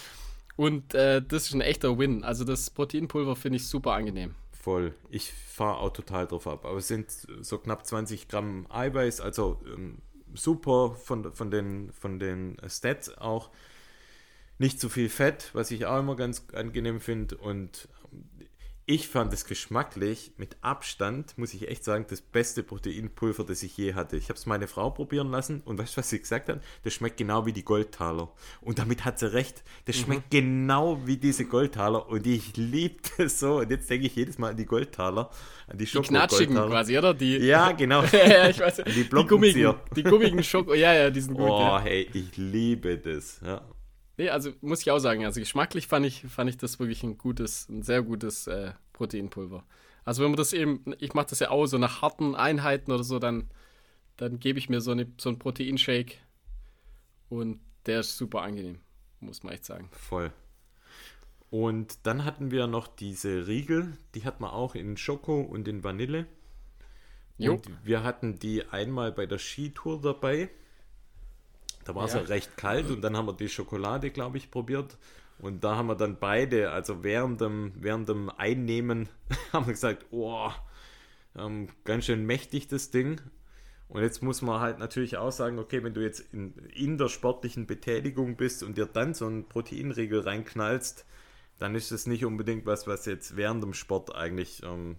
Und äh, das ist ein echter Win. Also das Proteinpulver finde ich super angenehm voll. Ich fahre auch total drauf ab. Aber es sind so knapp 20 Gramm Eiweiß, also ähm, super von, von, den, von den Stats auch. Nicht zu viel Fett, was ich auch immer ganz angenehm finde. Und ich fand es geschmacklich mit Abstand, muss ich echt sagen, das beste Proteinpulver, das ich je hatte. Ich habe es meine Frau probieren lassen und weißt du, was sie gesagt hat? Das schmeckt genau wie die Goldtaler. Und damit hat sie recht. Das mhm. schmeckt genau wie diese Goldtaler und ich liebe das so. Und jetzt denke ich jedes Mal an die Goldtaler, an die Schoko Die knatschigen quasi, oder? Die, ja, genau. <laughs> ja, ich weiß. Die, die gummigen, die gummigen Schoko, ja, ja, die sind gut. Oh, ja. hey, ich liebe das. Ja. Nee, also muss ich auch sagen, also geschmacklich fand ich, fand ich das wirklich ein gutes, ein sehr gutes äh, Proteinpulver. Also wenn man das eben, ich mache das ja auch so nach harten Einheiten oder so, dann, dann gebe ich mir so, eine, so einen Proteinshake und der ist super angenehm. muss man echt sagen. Voll. Und dann hatten wir noch diese Riegel, die hat man auch in Schoko und in Vanille. Jo. Und wir hatten die einmal bei der Skitour dabei. Da war es Ja. ja recht kalt und dann haben wir die Schokolade, glaube ich, probiert. Und da haben wir dann beide, also während dem, während dem Einnehmen, <laughs> haben wir gesagt, oh, ähm, ganz schön mächtig das Ding. Und jetzt muss man halt natürlich auch sagen, okay, wenn du jetzt in, in der sportlichen Betätigung bist und dir dann so einen Proteinriegel reinknallst, dann ist es nicht unbedingt was, was jetzt während dem Sport eigentlich ähm,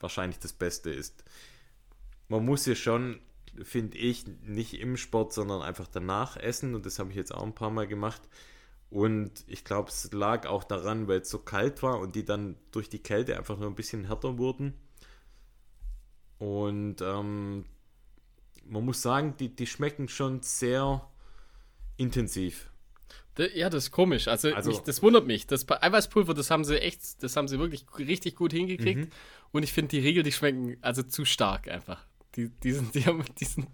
wahrscheinlich das Beste ist. Man muss ja schon, finde ich, nicht im Sport, sondern einfach danach essen. Und das habe ich jetzt auch ein paar Mal gemacht. Und ich glaube, es lag auch daran, weil es so kalt war und die dann durch die Kälte einfach nur ein bisschen härter wurden. Und ähm, man muss sagen, die, die schmecken schon sehr intensiv. Ja, das ist komisch. Also, Also- mich, das wundert mich. Das Eiweißpulver, das haben sie echt, das haben sie wirklich richtig gut hingekriegt. Mhm. Und ich finde die Riegel, die schmecken also zu stark einfach. Die, die sind, die haben, die sind,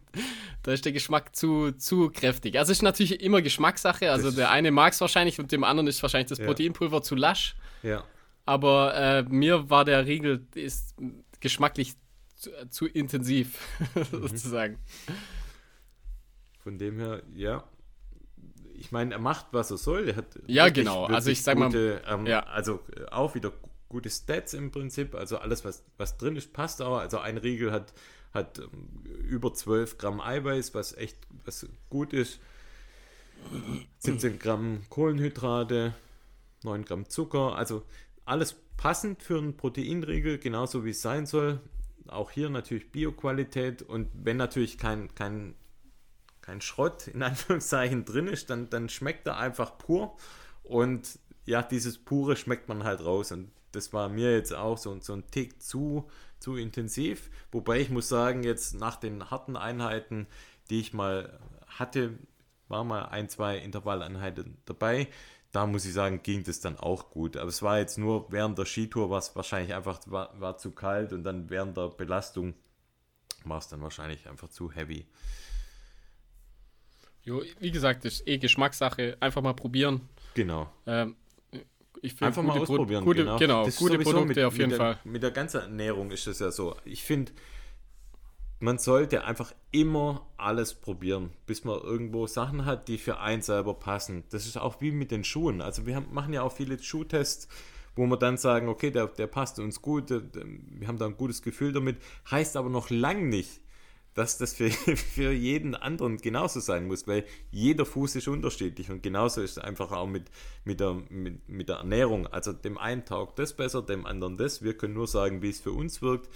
da ist der Geschmack zu, zu kräftig. Also es ist natürlich immer Geschmackssache. Also Das- der eine mag es wahrscheinlich und dem anderen ist wahrscheinlich das Ja. Proteinpulver zu lasch. Ja. Aber äh, mir war der Riegel ist geschmacklich zu, zu intensiv, <laughs> Mhm. sozusagen. Von dem her, ja. Ich meine, er macht, was er soll. Er hat Ja, genau. Also ich sag mal, ähm, ja. Also äh, auch wieder gute Stats im Prinzip. Also alles, was, was drin ist, passt auch. Also ein Riegel hat, hat ähm, über 12 Gramm Eiweiß, was echt was gut ist. 17 Gramm Kohlenhydrate, 9 Gramm Zucker. Also alles passend für einen Proteinriegel, genauso wie es sein soll. Auch hier natürlich Bioqualität und wenn natürlich kein, kein kein Schrott in <laughs> Anführungszeichen drin ist, dann, dann schmeckt er einfach pur. Und ja, dieses Pure schmeckt man halt raus. Und das war mir jetzt auch so, so ein Tick zu, zu intensiv. Wobei ich muss sagen, jetzt nach den harten Einheiten, die ich mal hatte, war mal ein, zwei Intervalleinheiten dabei. Da muss ich sagen, ging das dann auch gut. Aber es war jetzt nur während der Skitour, was wahrscheinlich einfach war, war zu kalt und dann während der Belastung war es dann wahrscheinlich einfach zu heavy. Jo, wie gesagt, das ist eh Geschmackssache. Einfach mal probieren. Genau. Ähm, ich finde Einfach mal gute Pro- ausprobieren. Gute, genau, genau, Das gute Produkte mit, auf jeden mit der, Fall. Mit der ganzen Ernährung ist es ja so. Ich finde, man sollte einfach immer alles probieren, bis man irgendwo Sachen hat, die für einen selber passen. Das ist auch wie mit den Schuhen. Also wir haben, machen ja auch viele Schuhtests, wo wir dann sagen, okay, der, der passt uns gut, der, der, wir haben da ein gutes Gefühl damit. Heißt aber noch lang nicht, dass das für, <laughs> für jeden anderen genauso sein muss, weil jeder Fuß ist unterschiedlich und genauso ist es einfach auch mit, mit, der, mit, mit der Ernährung. Also dem einen taugt das besser, dem anderen das. Wir können nur sagen, wie es für uns wirkt.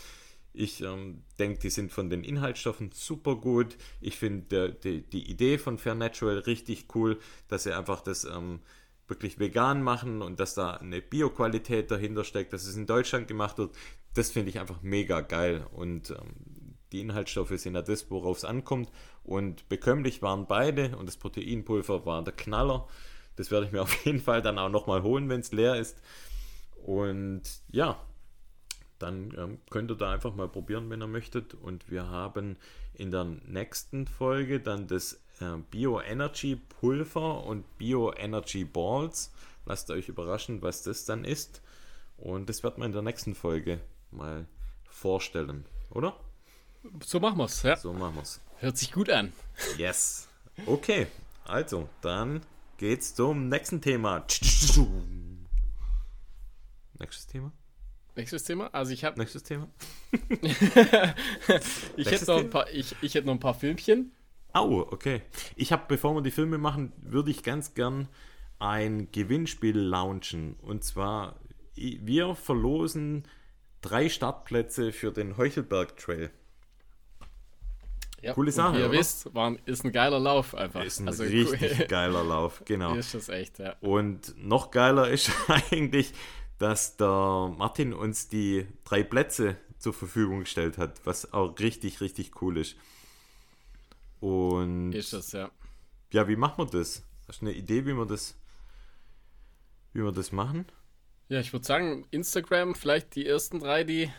Ich ähm, denke, die sind von den Inhaltsstoffen super gut. Ich finde die, die Idee von Fair Natural richtig cool, dass sie einfach das ähm, wirklich vegan machen und dass da eine Bioqualität dahinter steckt, dass es in Deutschland gemacht wird. Das finde ich einfach mega geil. Und ähm, die Inhaltsstoffe sind ja das, worauf es ankommt. Und bekömmlich waren beide und das Proteinpulver war der Knaller. Das werde ich mir <laughs> auf jeden Fall dann auch nochmal holen, wenn es leer ist. Und ja, dann ähm, könnt ihr da einfach mal probieren, wenn ihr möchtet. Und wir haben in der nächsten Folge dann das äh, Bio-Energy Pulver und Bio-Energy Balls. Lasst euch überraschen, was das dann ist. Und das wird man in der nächsten Folge mal vorstellen, oder? So machen wir es, ja. So machen wir es. Hört sich gut an. Yes. Okay, also dann geht's zum nächsten Thema. Nächstes Thema? Nächstes Thema. Also ich habe Nächstes Thema? <laughs> ich hätte noch ein paar ich, ich hätte noch ein paar Filmchen. Au, okay. Ich habe, bevor wir die Filme machen, würde ich ganz gern ein Gewinnspiel launchen. Und zwar, wir verlosen drei Startplätze für den Heuchelberg Trail. Ja, Coole und Sache, Wie ihr oder? wisst, war, ist ein geiler Lauf einfach. Ist ein also richtig <laughs> geiler Lauf, genau. ist das echt, ja. Und noch geiler ist <laughs> eigentlich, dass der Martin uns die drei Plätze zur Verfügung gestellt hat, was auch richtig, richtig cool ist. Und Ist das, ja. ja, wie machen wir das? Hast du eine Idee, wie wir das, wie wir das machen? Ja, ich würde sagen, Instagram, vielleicht die ersten drei, die,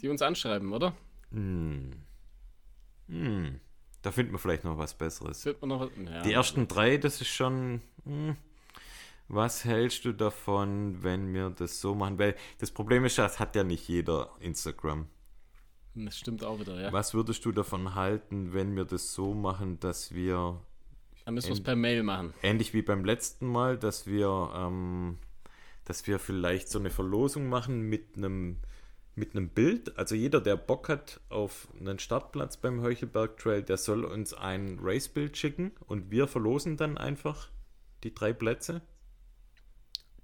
die uns anschreiben, oder? Hm. Hm. Da finden wir vielleicht noch was Besseres. Noch, ja, Die ersten drei, das ist schon. Hm, was hältst du davon, wenn wir das so machen? Weil das Problem ist, das hat ja nicht jeder Instagram. Das stimmt auch wieder, ja. Was würdest du davon halten, wenn wir das so machen, dass wir Dann müssen wir es per Mail machen. ähnlich wie beim letzten Mal, dass wir, ähm, dass wir vielleicht so eine Verlosung machen mit einem mit einem Bild. Also jeder, der Bock hat auf einen Startplatz beim Heuchelberg Trail, der soll uns ein Racebild schicken und wir verlosen dann einfach die drei Plätze.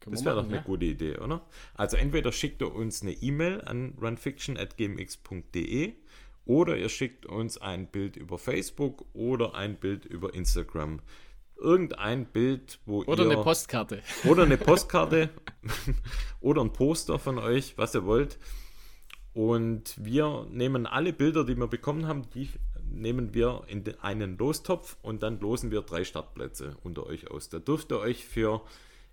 Können Das wäre doch eine ja? gute Idee, oder? Also entweder schickt ihr uns eine E-Mail an runfiction.gmx.de oder ihr schickt uns ein Bild über Facebook oder ein Bild über Instagram. Irgendein Bild, wo Oder ihr... eine Postkarte. Oder eine <laughs> Postkarte <laughs> oder ein Poster von euch, was ihr wollt. Und wir nehmen alle Bilder, die wir bekommen haben, die nehmen wir in einen Lostopf und dann losen wir drei Startplätze unter euch aus. Da dürft ihr euch für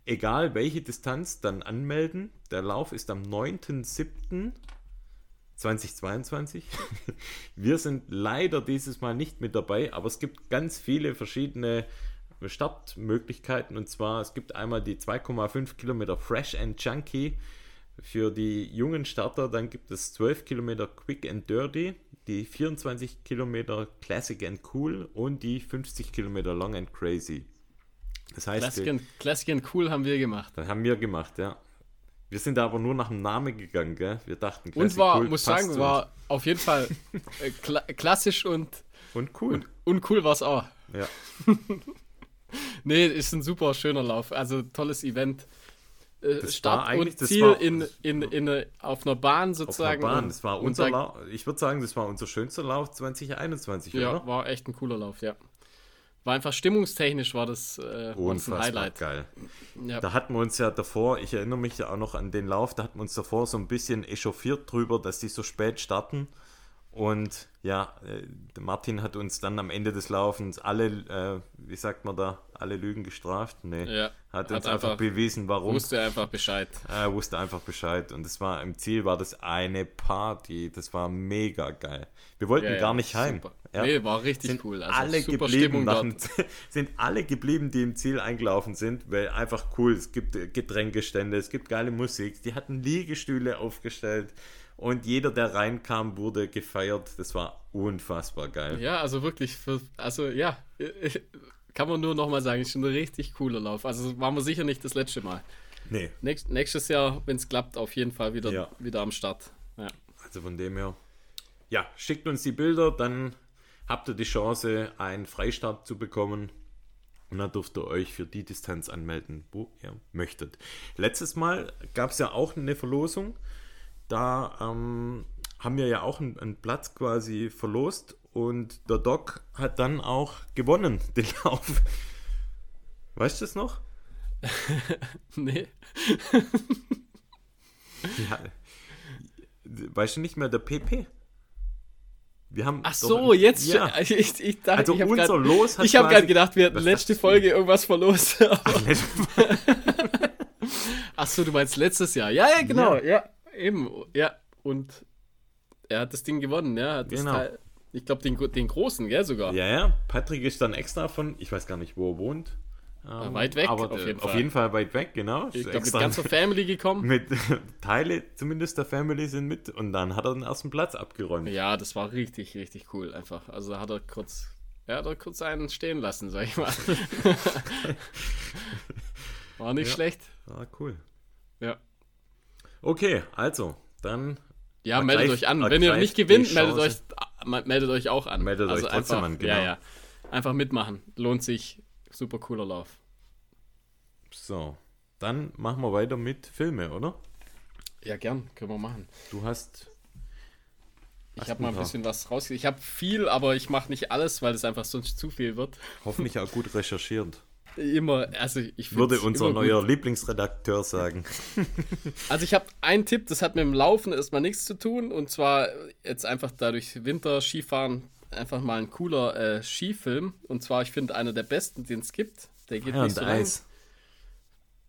egal welche Distanz dann anmelden. Der Lauf ist am 9.7.2022. <laughs> Wir sind leider dieses Mal nicht mit dabei, aber es gibt ganz viele verschiedene Startmöglichkeiten. Und zwar, es gibt einmal die 2,5 Kilometer Fresh and Chunky für die jungen Starter. Dann gibt es 12 Kilometer Quick and Dirty, die 24 Kilometer Classic and Cool und die 50 Kilometer Long and Crazy. Das heißt, Classic and, Classic and Cool haben wir gemacht. das haben wir gemacht, ja. Wir sind da aber nur nach dem Namen gegangen, gell? Wir dachten, Und Classic war, Cool muss sagen, war auf jeden Fall <laughs> äh, kla klassisch und, und cool. und cool war es auch. ja. <laughs> Nee, ist ein super schöner Lauf. Also tolles Event. Äh, Das Start war eigentlich- und das Ziel war- in, in, in, eine- auf einer Bahn Auf einer sozusagen. Bahn. Das war unser da-. Ich würde sagen, das war unser schönster Lauf 2021, Ja, oder? war echt ein cooler Lauf, ja. War einfach stimmungstechnisch war das, äh, ein Highlight. geil. Ja. Da hatten wir uns ja davor, ich erinnere mich ja auch noch an den Lauf, da hatten wir uns davor so ein bisschen echauffiert drüber, dass die so spät starten. Und ja, äh, Martin hat uns dann am Ende des Laufens alle, äh, wie sagt man da, alle Lügen gestraft. Nee, Ja, hat hat uns einfach, einfach- bewiesen, warum. Wusste einfach Bescheid. Er wusste einfach Bescheid. Und es war im Ziel war das eine Party. Das war mega geil. Wir wollten Ja, gar nicht heim. super. Ja. Nee, war richtig sind cool. Also alle geblieben, Stimmung nach dort. dem- <laughs> sind alle geblieben, die im Ziel eingelaufen sind, weil einfach cool. Es gibt äh, Getränkestände, es gibt geile Musik. Die hatten Liegestühle aufgestellt und jeder, der reinkam, wurde gefeiert. Das war unfassbar geil. Ja, also wirklich, für, also ja, <laughs> kann man nur nochmal sagen, ist ein richtig cooler Lauf. Also waren wir sicher nicht das letzte Mal. Nee, Nächst, nächstes Jahr, wenn es klappt, auf jeden Fall wieder, Ja. wieder am Start. Ja. also von dem her. Ja, schickt uns die Bilder, dann habt ihr die Chance, einen Freistart zu bekommen. Und dann dürft ihr euch für die Distanz anmelden, wo ihr möchtet. Letztes Mal gab es ja auch eine Verlosung. Da ähm, haben wir ja auch einen, einen Platz quasi verlost und der Doc hat dann auch gewonnen, <laughs> den Lauf. Weißt du das noch? <laughs> Nee. Ja. Weißt du nicht mehr, der PP? Wir haben Ach so, jetzt ja. schon. <laughs> Ich, ich dachte, Also ich habe unser grad- Los hat Ich habe gerade gedacht, wir hatten letzte? Folge irgendwas verlost. Ach so, du meinst letztes Jahr. Ja, ja, genau. Ja, eben. Ja, und er hat das Ding gewonnen, ja. Hat Genau. Teil, ich glaube, den, den großen, gell, sogar. Ja, ja. Patrick ist dann extra von, ich weiß gar nicht, wo er wohnt. Ähm, weit weg, aber auf jeden auf Fall. jeden Fall weit weg, genau. Ich glaube, mit extra ganzer Family gekommen. mit <laughs> Teile zumindest der Family sind mit und dann hat er den ersten Platz abgeräumt. Ja, das war richtig, richtig cool einfach. Also da hat er kurz, ja, hat er kurz einen stehen lassen, sag ich mal. <laughs> war nicht Ja. schlecht. Ah, cool. Ja. Okay, also, dann Ja, meldet euch an. Wenn ihr ergreift nicht gewinnt, meldet euch, ah, meldet euch auch an. Meldet euch trotzdem einfach, an, genau. Ja, ja. Einfach mitmachen. Lohnt sich. Super cooler Lauf. so. Dann machen wir weiter mit Filme, oder? Ja, gern. Können wir machen. Du hast. Ich habe mal ein bisschen was rausge... Ich habe viel, aber ich mache nicht alles, weil es einfach sonst zu viel wird. Hoffentlich auch gut recherchiert. Immer, also ich Würde unser immer gut. neuer Lieblingsredakteur sagen. <laughs> Also ich habe einen Tipp, das hat mit dem Laufen erstmal nichts zu tun und zwar jetzt einfach dadurch Winter Skifahren einfach mal ein cooler äh, Skifilm und zwar ich finde einer der besten, den es gibt. Der geht Ja, nicht und so. Eis.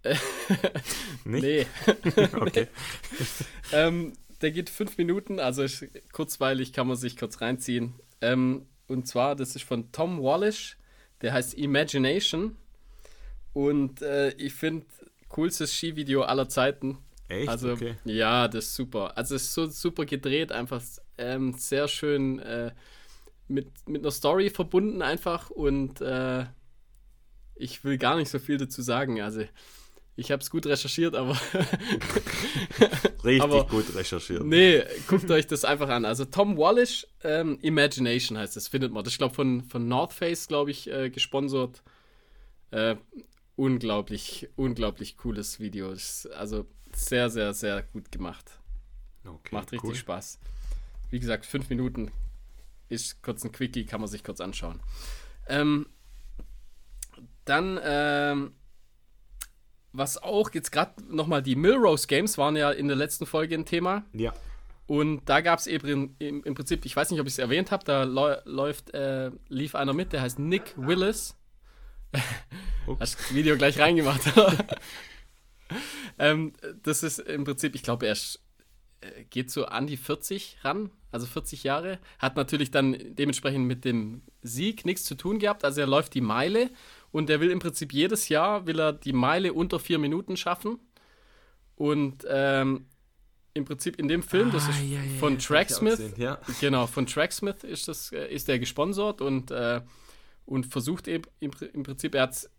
<laughs> Nicht? Nee, <laughs> Okay. ähm, der geht fünf Minuten, also ist kurzweilig kann man sich kurz reinziehen. Ähm, Und zwar, das ist von Tom Wallish. Der heißt Imagination. Und äh, ich finde, coolstes Skivideo aller Zeiten. Echt? Also, okay. ja, das ist super. Also, es ist so super gedreht, einfach ähm, sehr schön äh, mit, mit einer Story verbunden, einfach. Und äh, ich will gar nicht so viel dazu sagen. Also, ich habe es gut recherchiert, aber. <laughs> Richtig aber, gut recherchiert. Nee, guckt euch das einfach an. Also, Tom Wallish, ähm, Imagination heißt das, findet man. Das ist, glaube von, von North Face, glaube ich, äh, gesponsert. Äh, unglaublich, unglaublich cooles Video. Also sehr, sehr, sehr gut gemacht. Okay, Macht richtig cool. Spaß. Wie gesagt, fünf Minuten ist kurz ein Quickie, kann man sich kurz anschauen. Ähm, dann, ähm, was auch jetzt gerade nochmal die Milrose Games waren ja in der letzten Folge ein Thema. Ja. Und da gab es eben im, im, Prinzip, ich weiß nicht, ob ich es erwähnt habe, da läuft, äh, lief einer mit, der heißt Nick Willis. Hast das Video gleich reingemacht. <laughs> ähm, das ist im Prinzip, ich glaube, er äh, geht so an die 40 ran, also 40 Jahre. Hat natürlich dann dementsprechend mit dem Sieg nichts zu tun gehabt. Also er läuft die Meile und er will im Prinzip jedes Jahr will er die Meile unter vier Minuten schaffen. Und ähm, im Prinzip in dem Film, ah, das ist ja, ja, von Tracksmith, ja. <laughs> genau, von Tracksmith ist das, äh, ist der gesponsert und äh, und versucht eben im, Prinzip, er hat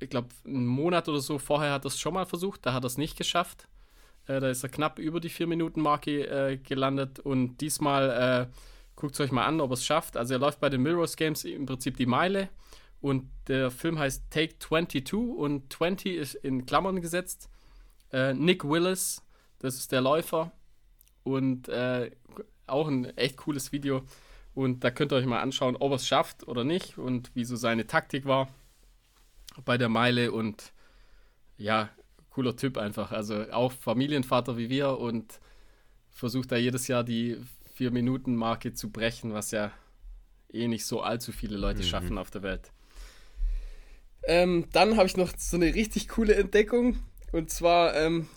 ich glaube, einen Monat oder so vorher hat er es schon mal versucht, da hat er es nicht geschafft. Äh, da ist er knapp über die 4-Minuten-Marke äh, gelandet und diesmal äh, guckt es euch mal an, ob er es schafft. Also er läuft bei den Milrose Games im Prinzip die Meile und der Film heißt Take 22 und 20 ist in Klammern gesetzt. Äh, Nick Willis, das ist der Läufer und äh, auch ein echt cooles Video. Und da könnt ihr euch mal anschauen, ob er es schafft oder nicht und wie so seine Taktik war bei der Meile und ja, cooler Typ einfach. Also auch Familienvater wie wir und versucht da jedes Jahr die Vier-Minuten-Marke zu brechen, was ja eh nicht so allzu viele Leute mhm. schaffen auf der Welt. Ähm, dann habe ich noch so eine richtig coole Entdeckung und zwar ähm,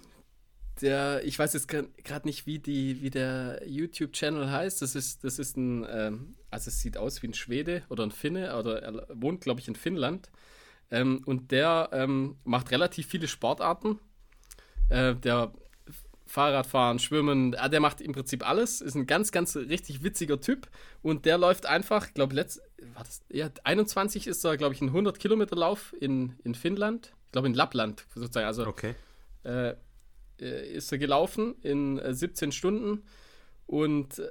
der, ich weiß jetzt gerade nicht, wie, die, wie der YouTube-Channel heißt. Das ist, das ist ein, ähm, also es sieht aus wie ein Schwede oder ein Finne, oder er wohnt, glaube ich, in Finnland. Ähm, und der ähm, macht relativ viele Sportarten. Äh, der Fahrradfahren, Schwimmen, äh, der macht im Prinzip alles. Ist ein ganz, ganz richtig witziger Typ. Und der läuft einfach, ich glaube, letzt, war das, ja, 21 ist er, glaube ich, ein 100 Kilometer Lauf in, in Finnland. Ich glaube, in Lappland sozusagen. Also okay. äh, äh ist er gelaufen in 17 äh, Stunden. Und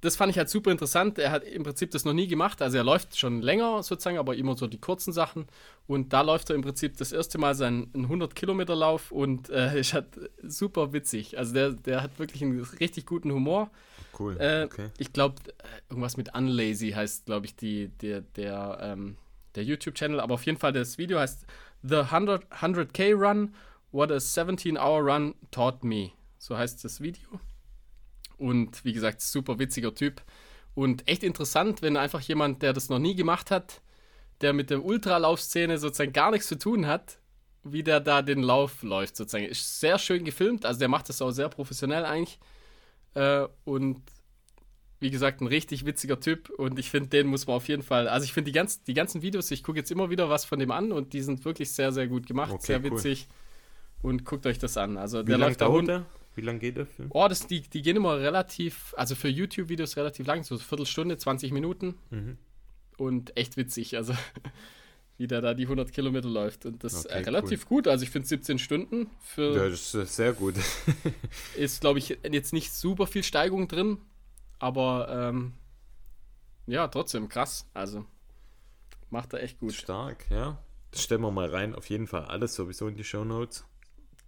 das fand ich halt super interessant. Er hat im Prinzip das noch nie gemacht. Also er läuft schon länger sozusagen, aber immer so die kurzen Sachen. Und da läuft er im Prinzip das erste Mal seinen 100-Kilometer-Lauf und äh, <laughs> ist halt super witzig. Also der, der hat wirklich einen richtig guten Humor. Cool. Äh, okay. Ich glaube, irgendwas mit Unlazy heißt, glaube ich, die, der, der, ähm, der YouTube-Channel. Aber auf jeden Fall, das Video heißt The 100, 100K Run, What a 17-Hour Run Taught Me. So heißt das Video. Und wie gesagt, super witziger Typ. Und echt interessant, wenn einfach jemand, der das noch nie gemacht hat, der mit der Ultralaufszene sozusagen gar nichts zu tun hat, wie der da den Lauf läuft, sozusagen. Ist sehr schön gefilmt, also der macht das auch sehr professionell eigentlich. Äh, und wie gesagt, ein richtig witziger Typ und ich finde, den muss man auf jeden Fall. Also ich finde die, ganz, die ganzen Videos, ich gucke jetzt immer wieder was von dem an und die sind wirklich sehr, sehr gut gemacht, okay, sehr witzig. Cool. Und guckt euch das an. Also Wie der läuft da Hund. Wie lange geht der Film? Oh, das, die, die gehen immer relativ, also für YouTube-Videos relativ lang, so eine Viertelstunde, 20 Minuten. Mhm. Und echt witzig, also <laughs> wie der da die 100 Kilometer läuft. Und das okay, relativ cool. gut, also ich finde 17 Stunden für. Ja, das ist sehr gut. <laughs> ist, glaube ich, jetzt nicht super viel Steigung drin, aber ähm, ja, trotzdem krass. Also macht er echt gut. Stark, ja. Das stellen wir mal rein. Auf jeden Fall alles sowieso in die Show Notes.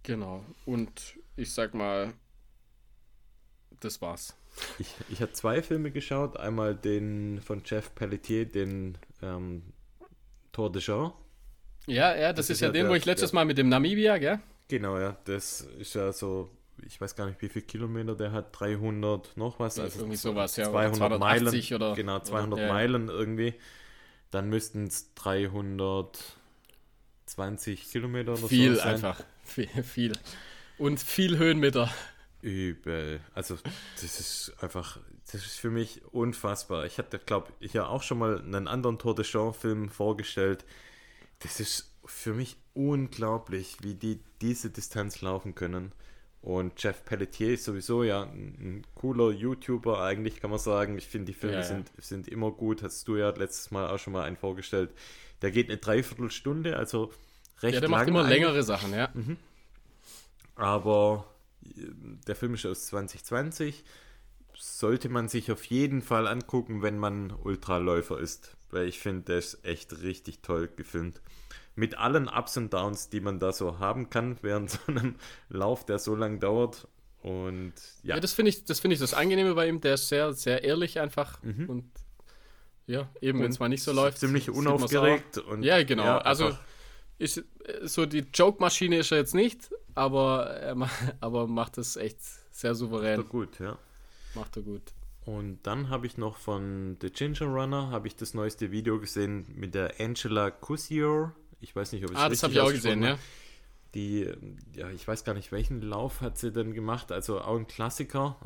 Genau. Und ich sag mal, das war's. Ich, ich habe zwei Filme geschaut. Einmal den von Jeff Pelletier, den ähm, Tour de Jean. Ja, ja, das, das ist, ist, ja den, der, wo ich letztes der, Mal mit dem Namibia, gell? Genau, ja. Das ist ja so, ich weiß gar nicht, wie viele Kilometer der hat, 300 noch was. Also irgendwie sowas, ja. 200 Meilen. Oder, genau, 200 oder, ja. Meilen irgendwie. Dann müssten es 320 Kilometer oder viel so sein. Viel einfach. Viel, viel. Und viel Höhenmeter. Übel. Also, das ist einfach, das ist für mich unfassbar. Ich hatte, glaube ich, ja auch schon mal einen anderen Tour de Jean-Film vorgestellt. Das ist für mich unglaublich, wie die diese Distanz laufen können. Und Jeff Pelletier ist sowieso ja ein, ein cooler YouTuber, eigentlich kann man sagen. Ich finde, die Filme ja, ja. Sind, sind immer gut. Hast du ja letztes Mal auch schon mal einen vorgestellt. Der geht eine Dreiviertelstunde, also recht Ja, der macht immer eigentlich. längere Sachen, ja. Mhm. Aber der Film ist aus 2020. Sollte man sich auf jeden Fall angucken, wenn man Ultraläufer ist. Weil ich finde, der ist echt richtig toll gefilmt. Mit allen Ups und Downs, die man da so haben kann, <laughs> während so einem Lauf, der so lang dauert. Und ja. ja das finde ich, das finde ich das Angenehme bei ihm. Der ist sehr, sehr ehrlich einfach. Mhm. Und ja, eben wenn es mal nicht so läuft. Ziemlich unaufgeregt. Und, ja, genau. Ja, also ist, so die Joke-Maschine ist er jetzt nicht, aber er <laughs> aber macht es echt sehr souverän. Macht er gut, ja. Macht er gut. Und dann habe ich noch von The Ginger Runner habe ich das neueste Video gesehen mit der Angela Cusior. Ich weiß nicht, ob es Ah, das habe ich auch gesehen, ja. Die, ja, ich weiß gar nicht, welchen Lauf hat sie denn gemacht. Also auch ein Klassiker,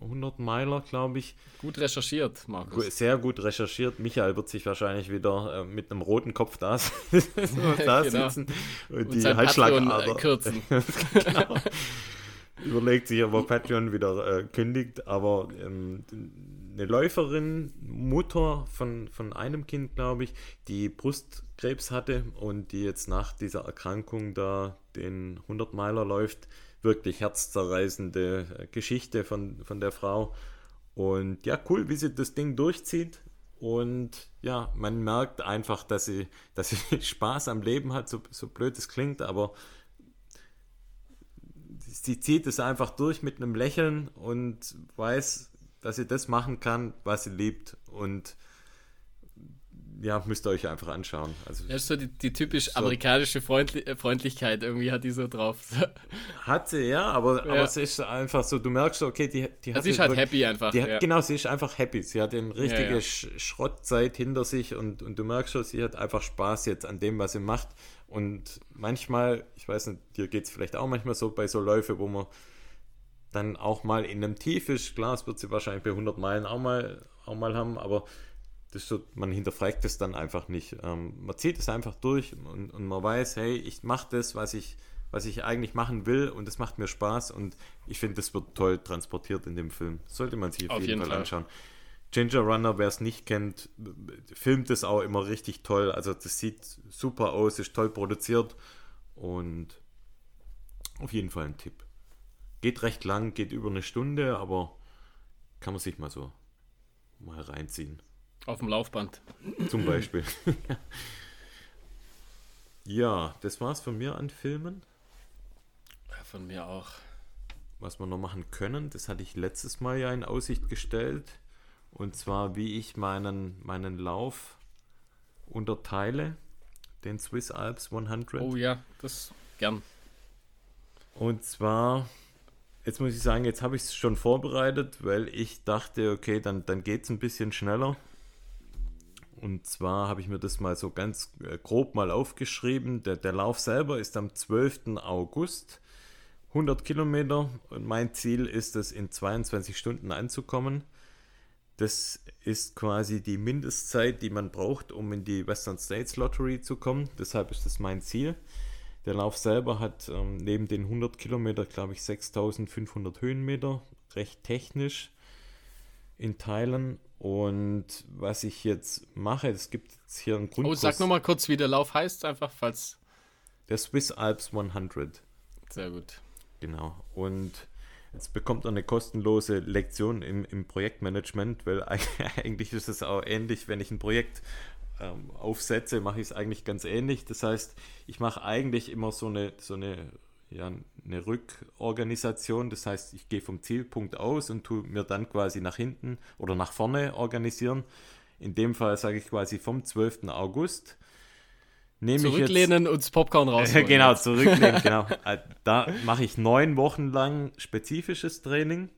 100 Meiler, glaube ich. Gut recherchiert, Markus. Sehr gut recherchiert. Michael wird sich wahrscheinlich wieder äh, mit einem roten Kopf da, <laughs> <laughs> da genau. sitzen und, und die Halsschlagader <laughs> kürzen. genau. Überlegt sich, ob er Patreon wieder äh, kündigt, aber ähm, eine Läuferin, Mutter von, von einem Kind, glaube ich, die Brustkrebs hatte und die jetzt nach dieser Erkrankung da den 100-Meiler läuft, wirklich herzzerreißende äh, Geschichte von, von der Frau. Und ja, cool, wie sie das Ding durchzieht. Und ja, man merkt einfach, dass sie, <laughs> dass sie Spaß am Leben hat, so, so blöd es klingt, aber sie zieht es einfach durch mit einem Lächeln und weiß, dass sie das machen kann, was sie liebt. Und ja, müsst ihr euch einfach anschauen. Also, ja, ist so die, die typisch so amerikanische Freundli äh, Freundlichkeit, irgendwie hat die so drauf. <laughs> Hat sie, ja, aber, ja. aber es ist einfach so, du merkst, okay, die, die hat. Sie ist halt happy einfach. Die, ja. Genau, sie ist einfach happy. Sie hat eine richtige ja, Schrottzeit hinter sich und, und du merkst schon, sie hat einfach Spaß jetzt an dem, was sie macht. Und manchmal, ich weiß nicht, dir geht es vielleicht auch manchmal so bei so Läufe, wo man dann auch mal in einem Tief ist. Klar, es wird sie wahrscheinlich bei 100 Meilen auch mal, auch mal haben, aber das so, man hinterfragt es dann einfach nicht. Ähm, man zieht es einfach durch und, und man weiß, hey, ich mache das, was ich, was ich eigentlich machen will und es macht mir Spaß und ich finde, das wird toll transportiert in dem Film. Sollte man sich auf, auf jeden, jeden, Fall, Fall anschauen. Ginger Runner, wer es nicht kennt, filmt es auch immer richtig toll. Also das sieht super aus, ist toll produziert und auf jeden Fall ein Tipp. Geht recht lang, geht über eine Stunde, aber kann man sich mal so mal reinziehen. Auf dem Laufband. Zum Beispiel. <laughs> ja, das war's von mir an Filmen. Ja, von mir auch. Was wir noch machen können, das hatte ich letztes Mal ja in Aussicht gestellt. Und zwar, wie ich meinen, meinen Lauf unterteile, den Swiss Alps 100. Oh ja, das gern. Und zwar, jetzt muss ich sagen, jetzt habe ich es schon vorbereitet, weil ich dachte, okay, dann, dann geht es ein bisschen schneller. Und zwar habe ich mir das mal so ganz äh, grob mal aufgeschrieben. Der, der Lauf selber ist am 12. August. 100 Kilometer und mein Ziel ist es, in 22 Stunden anzukommen. Das ist quasi die Mindestzeit, die man braucht, um in die Western States Lottery zu kommen. Deshalb ist das mein Ziel. Der Lauf selber hat ähm, neben den 100 Kilometer, glaube ich, 6500 Höhenmeter. Recht technisch in Teilen und was ich jetzt mache, es gibt jetzt hier einen Grundkurs. Oh, sag nochmal kurz, wie der Lauf heißt, einfach falls. Der Swiss Alps 100. Sehr gut. Genau. Und jetzt bekommt er eine kostenlose Lektion im, im Projektmanagement, weil <laughs> eigentlich ist es auch ähnlich, wenn ich ein Projekt ähm, aufsetze, mache ich es eigentlich ganz ähnlich. Das heißt, ich mache eigentlich immer so eine, so eine ja, eine Rückorganisation. Das heißt, ich gehe vom Zielpunkt aus und tue mir dann quasi nach hinten oder nach vorne organisieren. In dem Fall sage ich quasi vom 12. August. Nehme zurücklehnen und das Popcorn raus. <laughs> genau, zurücklehnen, <laughs> genau. Da mache ich neun Wochen lang spezifisches Training.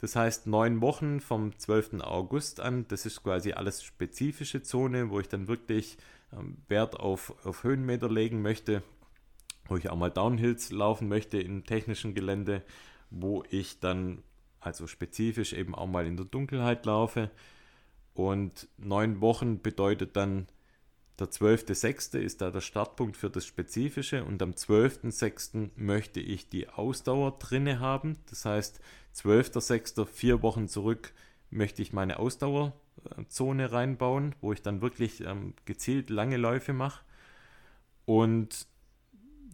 Das heißt, neun Wochen vom 12. August an, das ist quasi alles spezifische Zone, wo ich dann wirklich ähm, Wert auf, auf Höhenmeter legen möchte wo ich auch mal Downhills laufen möchte im technischen Gelände wo ich dann also spezifisch eben auch mal in der Dunkelheit laufe. Und neun Wochen bedeutet dann der 12.06. ist da der Startpunkt für das Spezifische und am 12.06. möchte ich die Ausdauer drinne haben. Das heißt, 12.06. vier Wochen zurück möchte ich meine Ausdauerzone reinbauen, wo ich dann wirklich ähm, gezielt lange Läufe mache. Und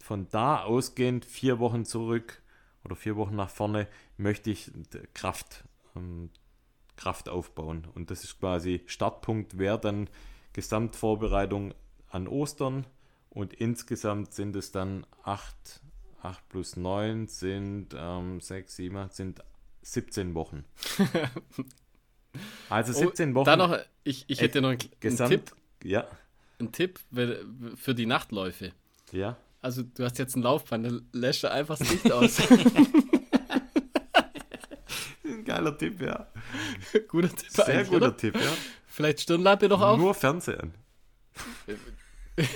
von da ausgehend vier Wochen zurück oder vier Wochen nach vorne möchte ich Kraft, ähm, Kraft aufbauen. Und das ist quasi Startpunkt wäre dann Gesamtvorbereitung an Ostern und insgesamt sind es dann 8, 8 plus 9 sind ähm, 6, 7, 8 sind 17 Wochen. <laughs> Also 17 oh, Wochen. Dann noch, ich, ich hätte noch einen, Gesamt, einen Tipp. Ja. Ein Tipp für die Nachtläufe. Ja. Also du hast jetzt ein Laufband, dann lässt du einfach das Licht aus. <laughs> ein geiler Tipp, ja. Guter Tipp. Sehr guter oder? Tipp, ja. Vielleicht Stirnlampe doch auch. Nur Fernsehen. <laughs>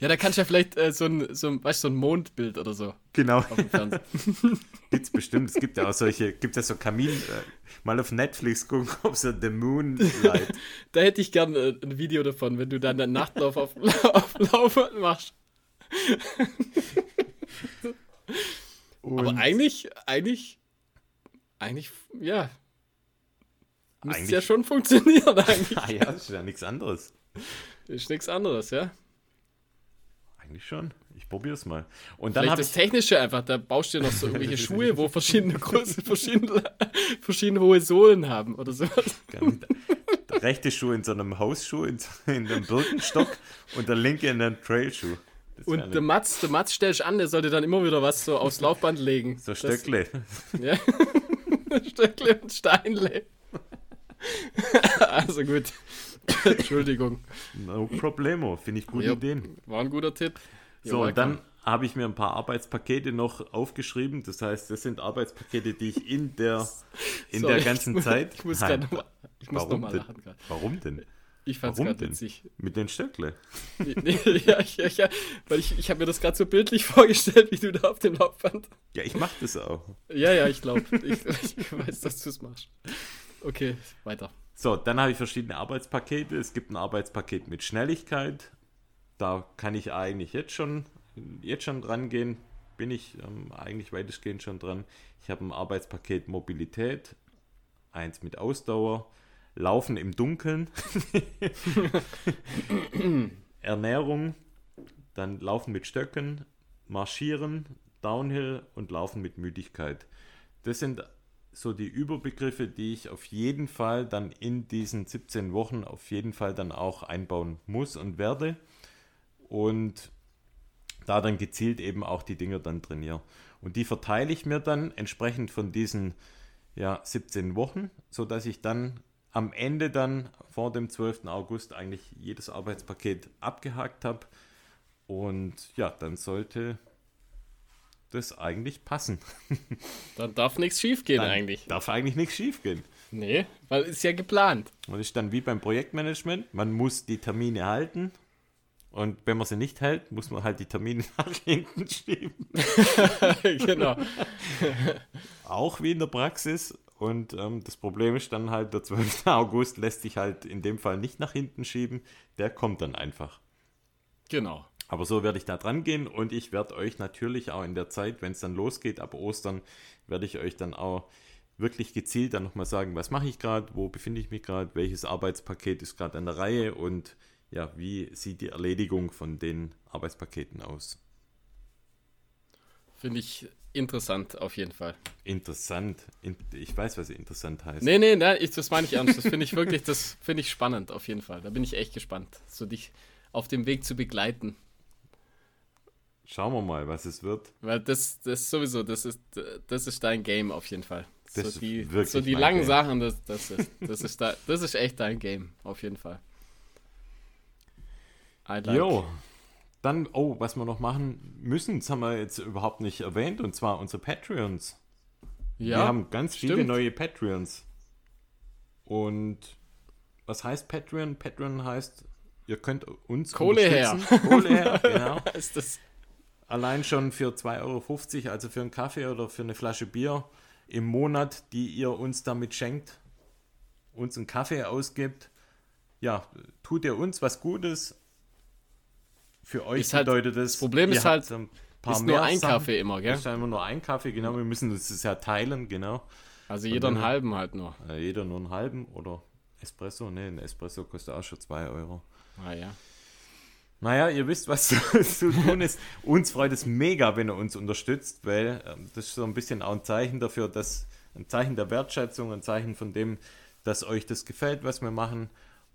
ja, da kannst du ja vielleicht äh, so, ein, so, ein, weißt, so ein Mondbild oder so. Genau. <laughs> Gibt es bestimmt. Es gibt ja auch solche, gibt ja so Kamin, äh, mal auf Netflix gucken, ob so The Moonlight. da hätte ich gern äh, ein Video davon, wenn du dann den Nachtlauf auf, auf Laufband machst. Aber eigentlich, eigentlich, eigentlich, ja, Müsste ja schon funktionieren <laughs> eigentlich. ah ja, ist ja nichts anderes. Ist nichts anderes, ja? Eigentlich schon. Ich probiere es mal. Und dann habe das Technische einfach, da baust du dir noch so <laughs> irgendwelche Schuhe, wo verschiedene Größen, verschiedene, <laughs> verschiedene hohe Sohlen haben oder sowas. Der rechte Schuh in so einem Hausschuh, in, in einem Birkenstock und der linke in einem Trailschuh. Und der Mats, der Mats stellst an, der sollte dann immer wieder was so aufs Laufband legen. So Stöckle. Ja. <laughs> Stöckle und Steinle. <laughs> also gut. <coughs> Entschuldigung. No problemo. Finde ich gute ja, Ideen. War ein guter Tipp. so, und dann habe ich mir ein paar Arbeitspakete noch aufgeschrieben. Das heißt, das sind Arbeitspakete, die ich in der, in Sorry, der ganzen ich Zeit. Ich muss, Nein, noch, ich muss warum noch mal lachen gerade. Warum denn? Ich fand es gerade witzig. Mit den Stöckle. <laughs> ja, ja, ja, weil ich, ich habe mir das gerade so bildlich <laughs> vorgestellt, wie du da auf dem Laufband. Ja, ich mache das auch. Ja, ja, ich glaube. Ich, ich weiß, dass du es machst. Okay, weiter. So, dann habe ich verschiedene Arbeitspakete. Es gibt ein Arbeitspaket mit Schnelligkeit. Da kann ich eigentlich jetzt schon, jetzt schon dran gehen. Bin ich ähm, eigentlich weitestgehend schon dran. Ich habe ein Arbeitspaket Mobilität, eins mit Ausdauer, Laufen im Dunkeln, <laughs> Ernährung, dann Laufen mit Stöcken, Marschieren, Downhill und Laufen mit Müdigkeit. Das sind so die Überbegriffe, die ich auf jeden Fall dann in diesen 17 Wochen auf jeden Fall dann auch einbauen muss und werde. Und da dann gezielt eben auch die Dinge dann trainiere. Und die verteile ich mir dann entsprechend von diesen ja, 17 Wochen, sodass ich dann am Ende dann vor dem 12. August eigentlich jedes Arbeitspaket abgehakt habe. Und ja, dann sollte das eigentlich passen. <laughs> Dann darf nichts schiefgehen dann eigentlich. Darf eigentlich nichts schiefgehen. Nee, weil ist ja geplant. Und ist dann wie beim Projektmanagement, man muss die Termine halten und wenn man sie nicht hält, muss man halt die Termine <laughs> nach hinten schieben. <laughs> genau. Auch wie in der Praxis. Und ähm, das Problem ist dann halt, der 12. <laughs> August lässt sich halt in dem Fall nicht nach hinten schieben. Der kommt dann einfach. Genau. Aber so werde ich da dran gehen und ich werde euch natürlich auch in der Zeit, wenn es dann losgeht, ab Ostern, werde ich euch dann auch wirklich gezielt dann nochmal sagen, was mache ich gerade, wo befinde ich mich gerade, welches Arbeitspaket ist gerade an der Reihe und ja, wie sieht die Erledigung von den Arbeitspaketen aus. Finde ich interessant auf jeden Fall. Interessant. Ich weiß, was interessant heißt. Nee, nee, nee ich, das meine ich ernst. Das finde ich wirklich, das finde ich spannend auf jeden Fall. Da bin ich echt gespannt, so dich auf dem Weg zu begleiten. Schauen wir mal, was es wird. Weil das, das sowieso, das ist, das ist dein Game auf jeden Fall. Das so die, so die langen Game. Sachen, das, das, ist, das, ist da, das ist echt dein Game, auf jeden Fall. Like. Jo, dann, oh, was wir noch machen müssen, das haben wir jetzt überhaupt nicht erwähnt, und zwar unsere Patreons. Ja, wir haben ganz stimmt. viele neue Patreons. Und was heißt Patreon? Patreon heißt, ihr könnt uns Kohle her. Kohle her, <laughs> genau. ist das allein schon für 2,50 Euro, also für einen Kaffee oder für eine Flasche Bier im Monat, die ihr uns damit schenkt, uns einen Kaffee ausgibt, ja, tut ihr uns was Gutes. Für euch Ist halt- bedeutet es. das Problem ist halt, ein paar Ist nur ein Sachen. Kaffee immer, gell? Ist einfach nur ein Kaffee, genau. Wir müssen uns das ja teilen, genau. Also jeder einen halben halt nur. Äh, jeder nur einen halben oder Espresso. Ne, ein Espresso kostet auch schon 2 Euro. Ah ja. Naja, ihr wisst, was zu, <laughs> zu tun ist. Uns freut es mega, wenn ihr uns unterstützt, weil ähm, das ist so ein bisschen auch ein Zeichen dafür, dass ein Zeichen der Wertschätzung, ein Zeichen von dem, dass euch das gefällt, was wir machen.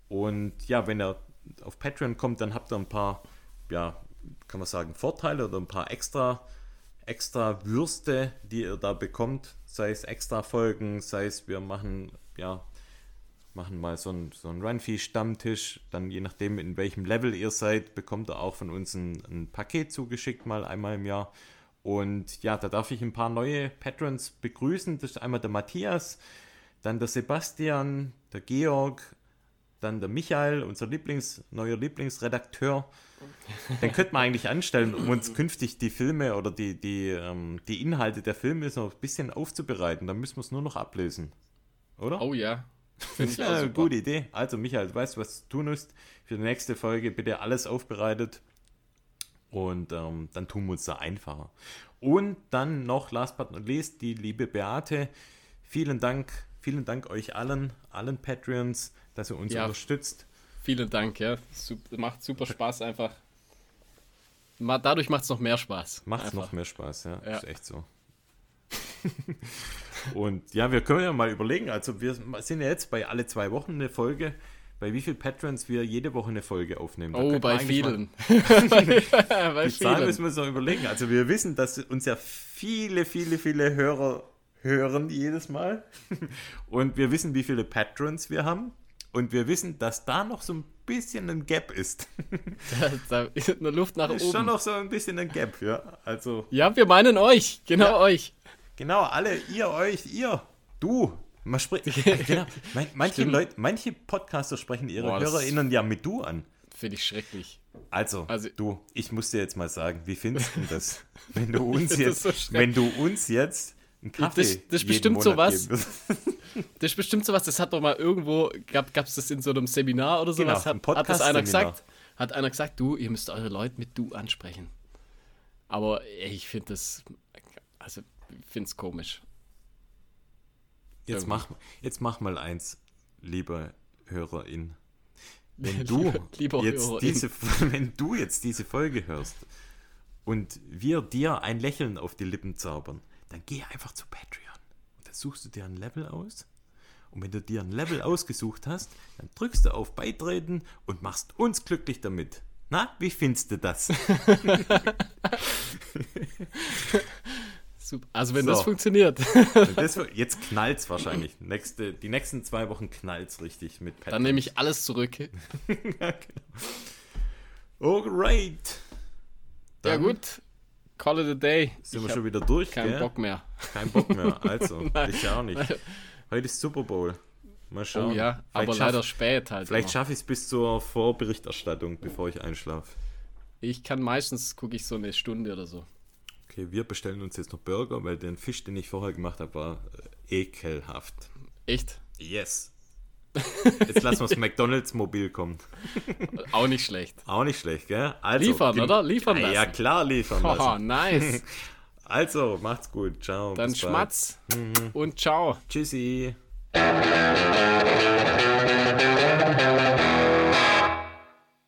Und ja, wenn ihr auf Patreon kommt, dann habt ihr ein paar, ja, kann man sagen, Vorteile oder ein paar extra, extra Würste, die ihr da bekommt. Sei es extra Folgen, sei es wir machen, ja, machen mal so einen, so Runfee-Stammtisch. Dann je nachdem, in welchem Level ihr seid, bekommt ihr auch von uns ein, ein Paket zugeschickt, mal einmal im Jahr. Und ja, da darf ich ein paar neue Patrons begrüßen. Das ist einmal der Matthias, dann der Sebastian, der Georg, dann der Michael, unser Lieblings, neuer Lieblingsredakteur. Den könnte man eigentlich anstellen, um uns künftig die Filme oder die, die, ähm, die Inhalte der Filme so ein bisschen aufzubereiten. Dann müssen wir es nur noch ablesen. Oder? Oh ja. Finde ich ist auch eine gute Idee. Also, Michael, du weißt, was du tun musst. Für die nächste Folge bitte alles aufbereitet. Und ähm, dann tun wir uns da einfacher. Und dann noch, last but not least, die liebe Beate. Vielen Dank, vielen Dank euch allen, allen Patreons, dass ihr uns Ja. unterstützt. Vielen Dank, ja. Sup- macht super Spaß einfach. Dadurch macht es noch mehr Spaß. Macht Einfach. noch mehr Spaß, ja. Ja. Ist echt so. <laughs> Und ja, wir können ja mal überlegen. Also, wir sind ja jetzt bei alle zwei Wochen eine Folge. Bei wie vielen Patrons wir jede Woche eine Folge aufnehmen. Da Oh, bei vielen. <laughs> bei Die Zahl vielen. müssen wir uns noch überlegen. Also wir wissen, dass uns ja viele, viele, viele Hörer hören jedes Mal. <laughs> Und wir wissen, wie viele Patrons wir haben. Und wir wissen, dass da noch so ein bisschen ein Gap ist. <laughs> Da ist eine Luft nach ist schon oben. noch so ein bisschen ein Gap, ja. Also Ja, wir meinen euch. Genau Ja. euch. genau, alle, ihr, euch, ihr, du. Man spricht, <laughs> genau, man, manche. Leute, manche Podcaster sprechen ihre Boah, HörerInnen ja mit du an. Finde ich schrecklich. Also, Also- du, ich muss dir jetzt mal sagen, wie findest du das? <laughs> Wenn du uns jetzt, ist so wenn du uns jetzt einen Kaffee Das- das ist bestimmt Monat sowas. <laughs> Das ist bestimmt sowas, das hat doch mal irgendwo, gab es das in so einem Seminar oder sowas, Genau, ein hat, hat das einer gesagt, hat einer gesagt, du, ihr müsst eure Leute mit du ansprechen. Aber ey, ich finde das, also ich finde es komisch. Jetzt Irgendwie. mach, jetzt mach mal eins, lieber Hörerin. <laughs> Wenn du Lieber- lieber jetzt Hörerin. diese, <laughs> wenn du jetzt diese Folge hörst und wir dir ein Lächeln auf die Lippen zaubern, dann geh einfach zu Patreon und dann suchst du dir ein Level aus. Und wenn du dir ein Level ausgesucht hast, dann drückst du auf Beitreten und machst uns glücklich damit. Na, wie findest du das? <laughs> Super. Also wenn So. das funktioniert, das, jetzt knallt's wahrscheinlich. Nächste, die nächsten zwei Wochen knallt's richtig mit Patreon. dann nehme ich alles zurück. <laughs> Alright. ja Dann gut, call it a day. Sind ich wir schon wieder durch, gell? Bock mehr. Kein Bock mehr. <laughs> Also, ich auch nicht. Heute ist Super Bowl. Mal schauen. Oh ja, aber Vielleicht leider schaff- spät halt. Vielleicht schaffe ich es bis zur Vorberichterstattung, bevor ich einschlafe. Ich kann meistens, gucke ich so eine Stunde oder so. Okay, wir bestellen uns jetzt noch Burger, weil den Fisch, den ich vorher gemacht habe, war äh, ekelhaft. Echt? Yes. Jetzt lassen wir es McDonalds mobil kommen. <laughs> Auch nicht schlecht. Auch nicht schlecht, gell? Also, liefern, oder? Liefern lassen. Ja, klar, liefern lassen. Oh, nice. <laughs> Also, macht's gut. Ciao. Dann Schmatz mhm. und ciao. Tschüssi.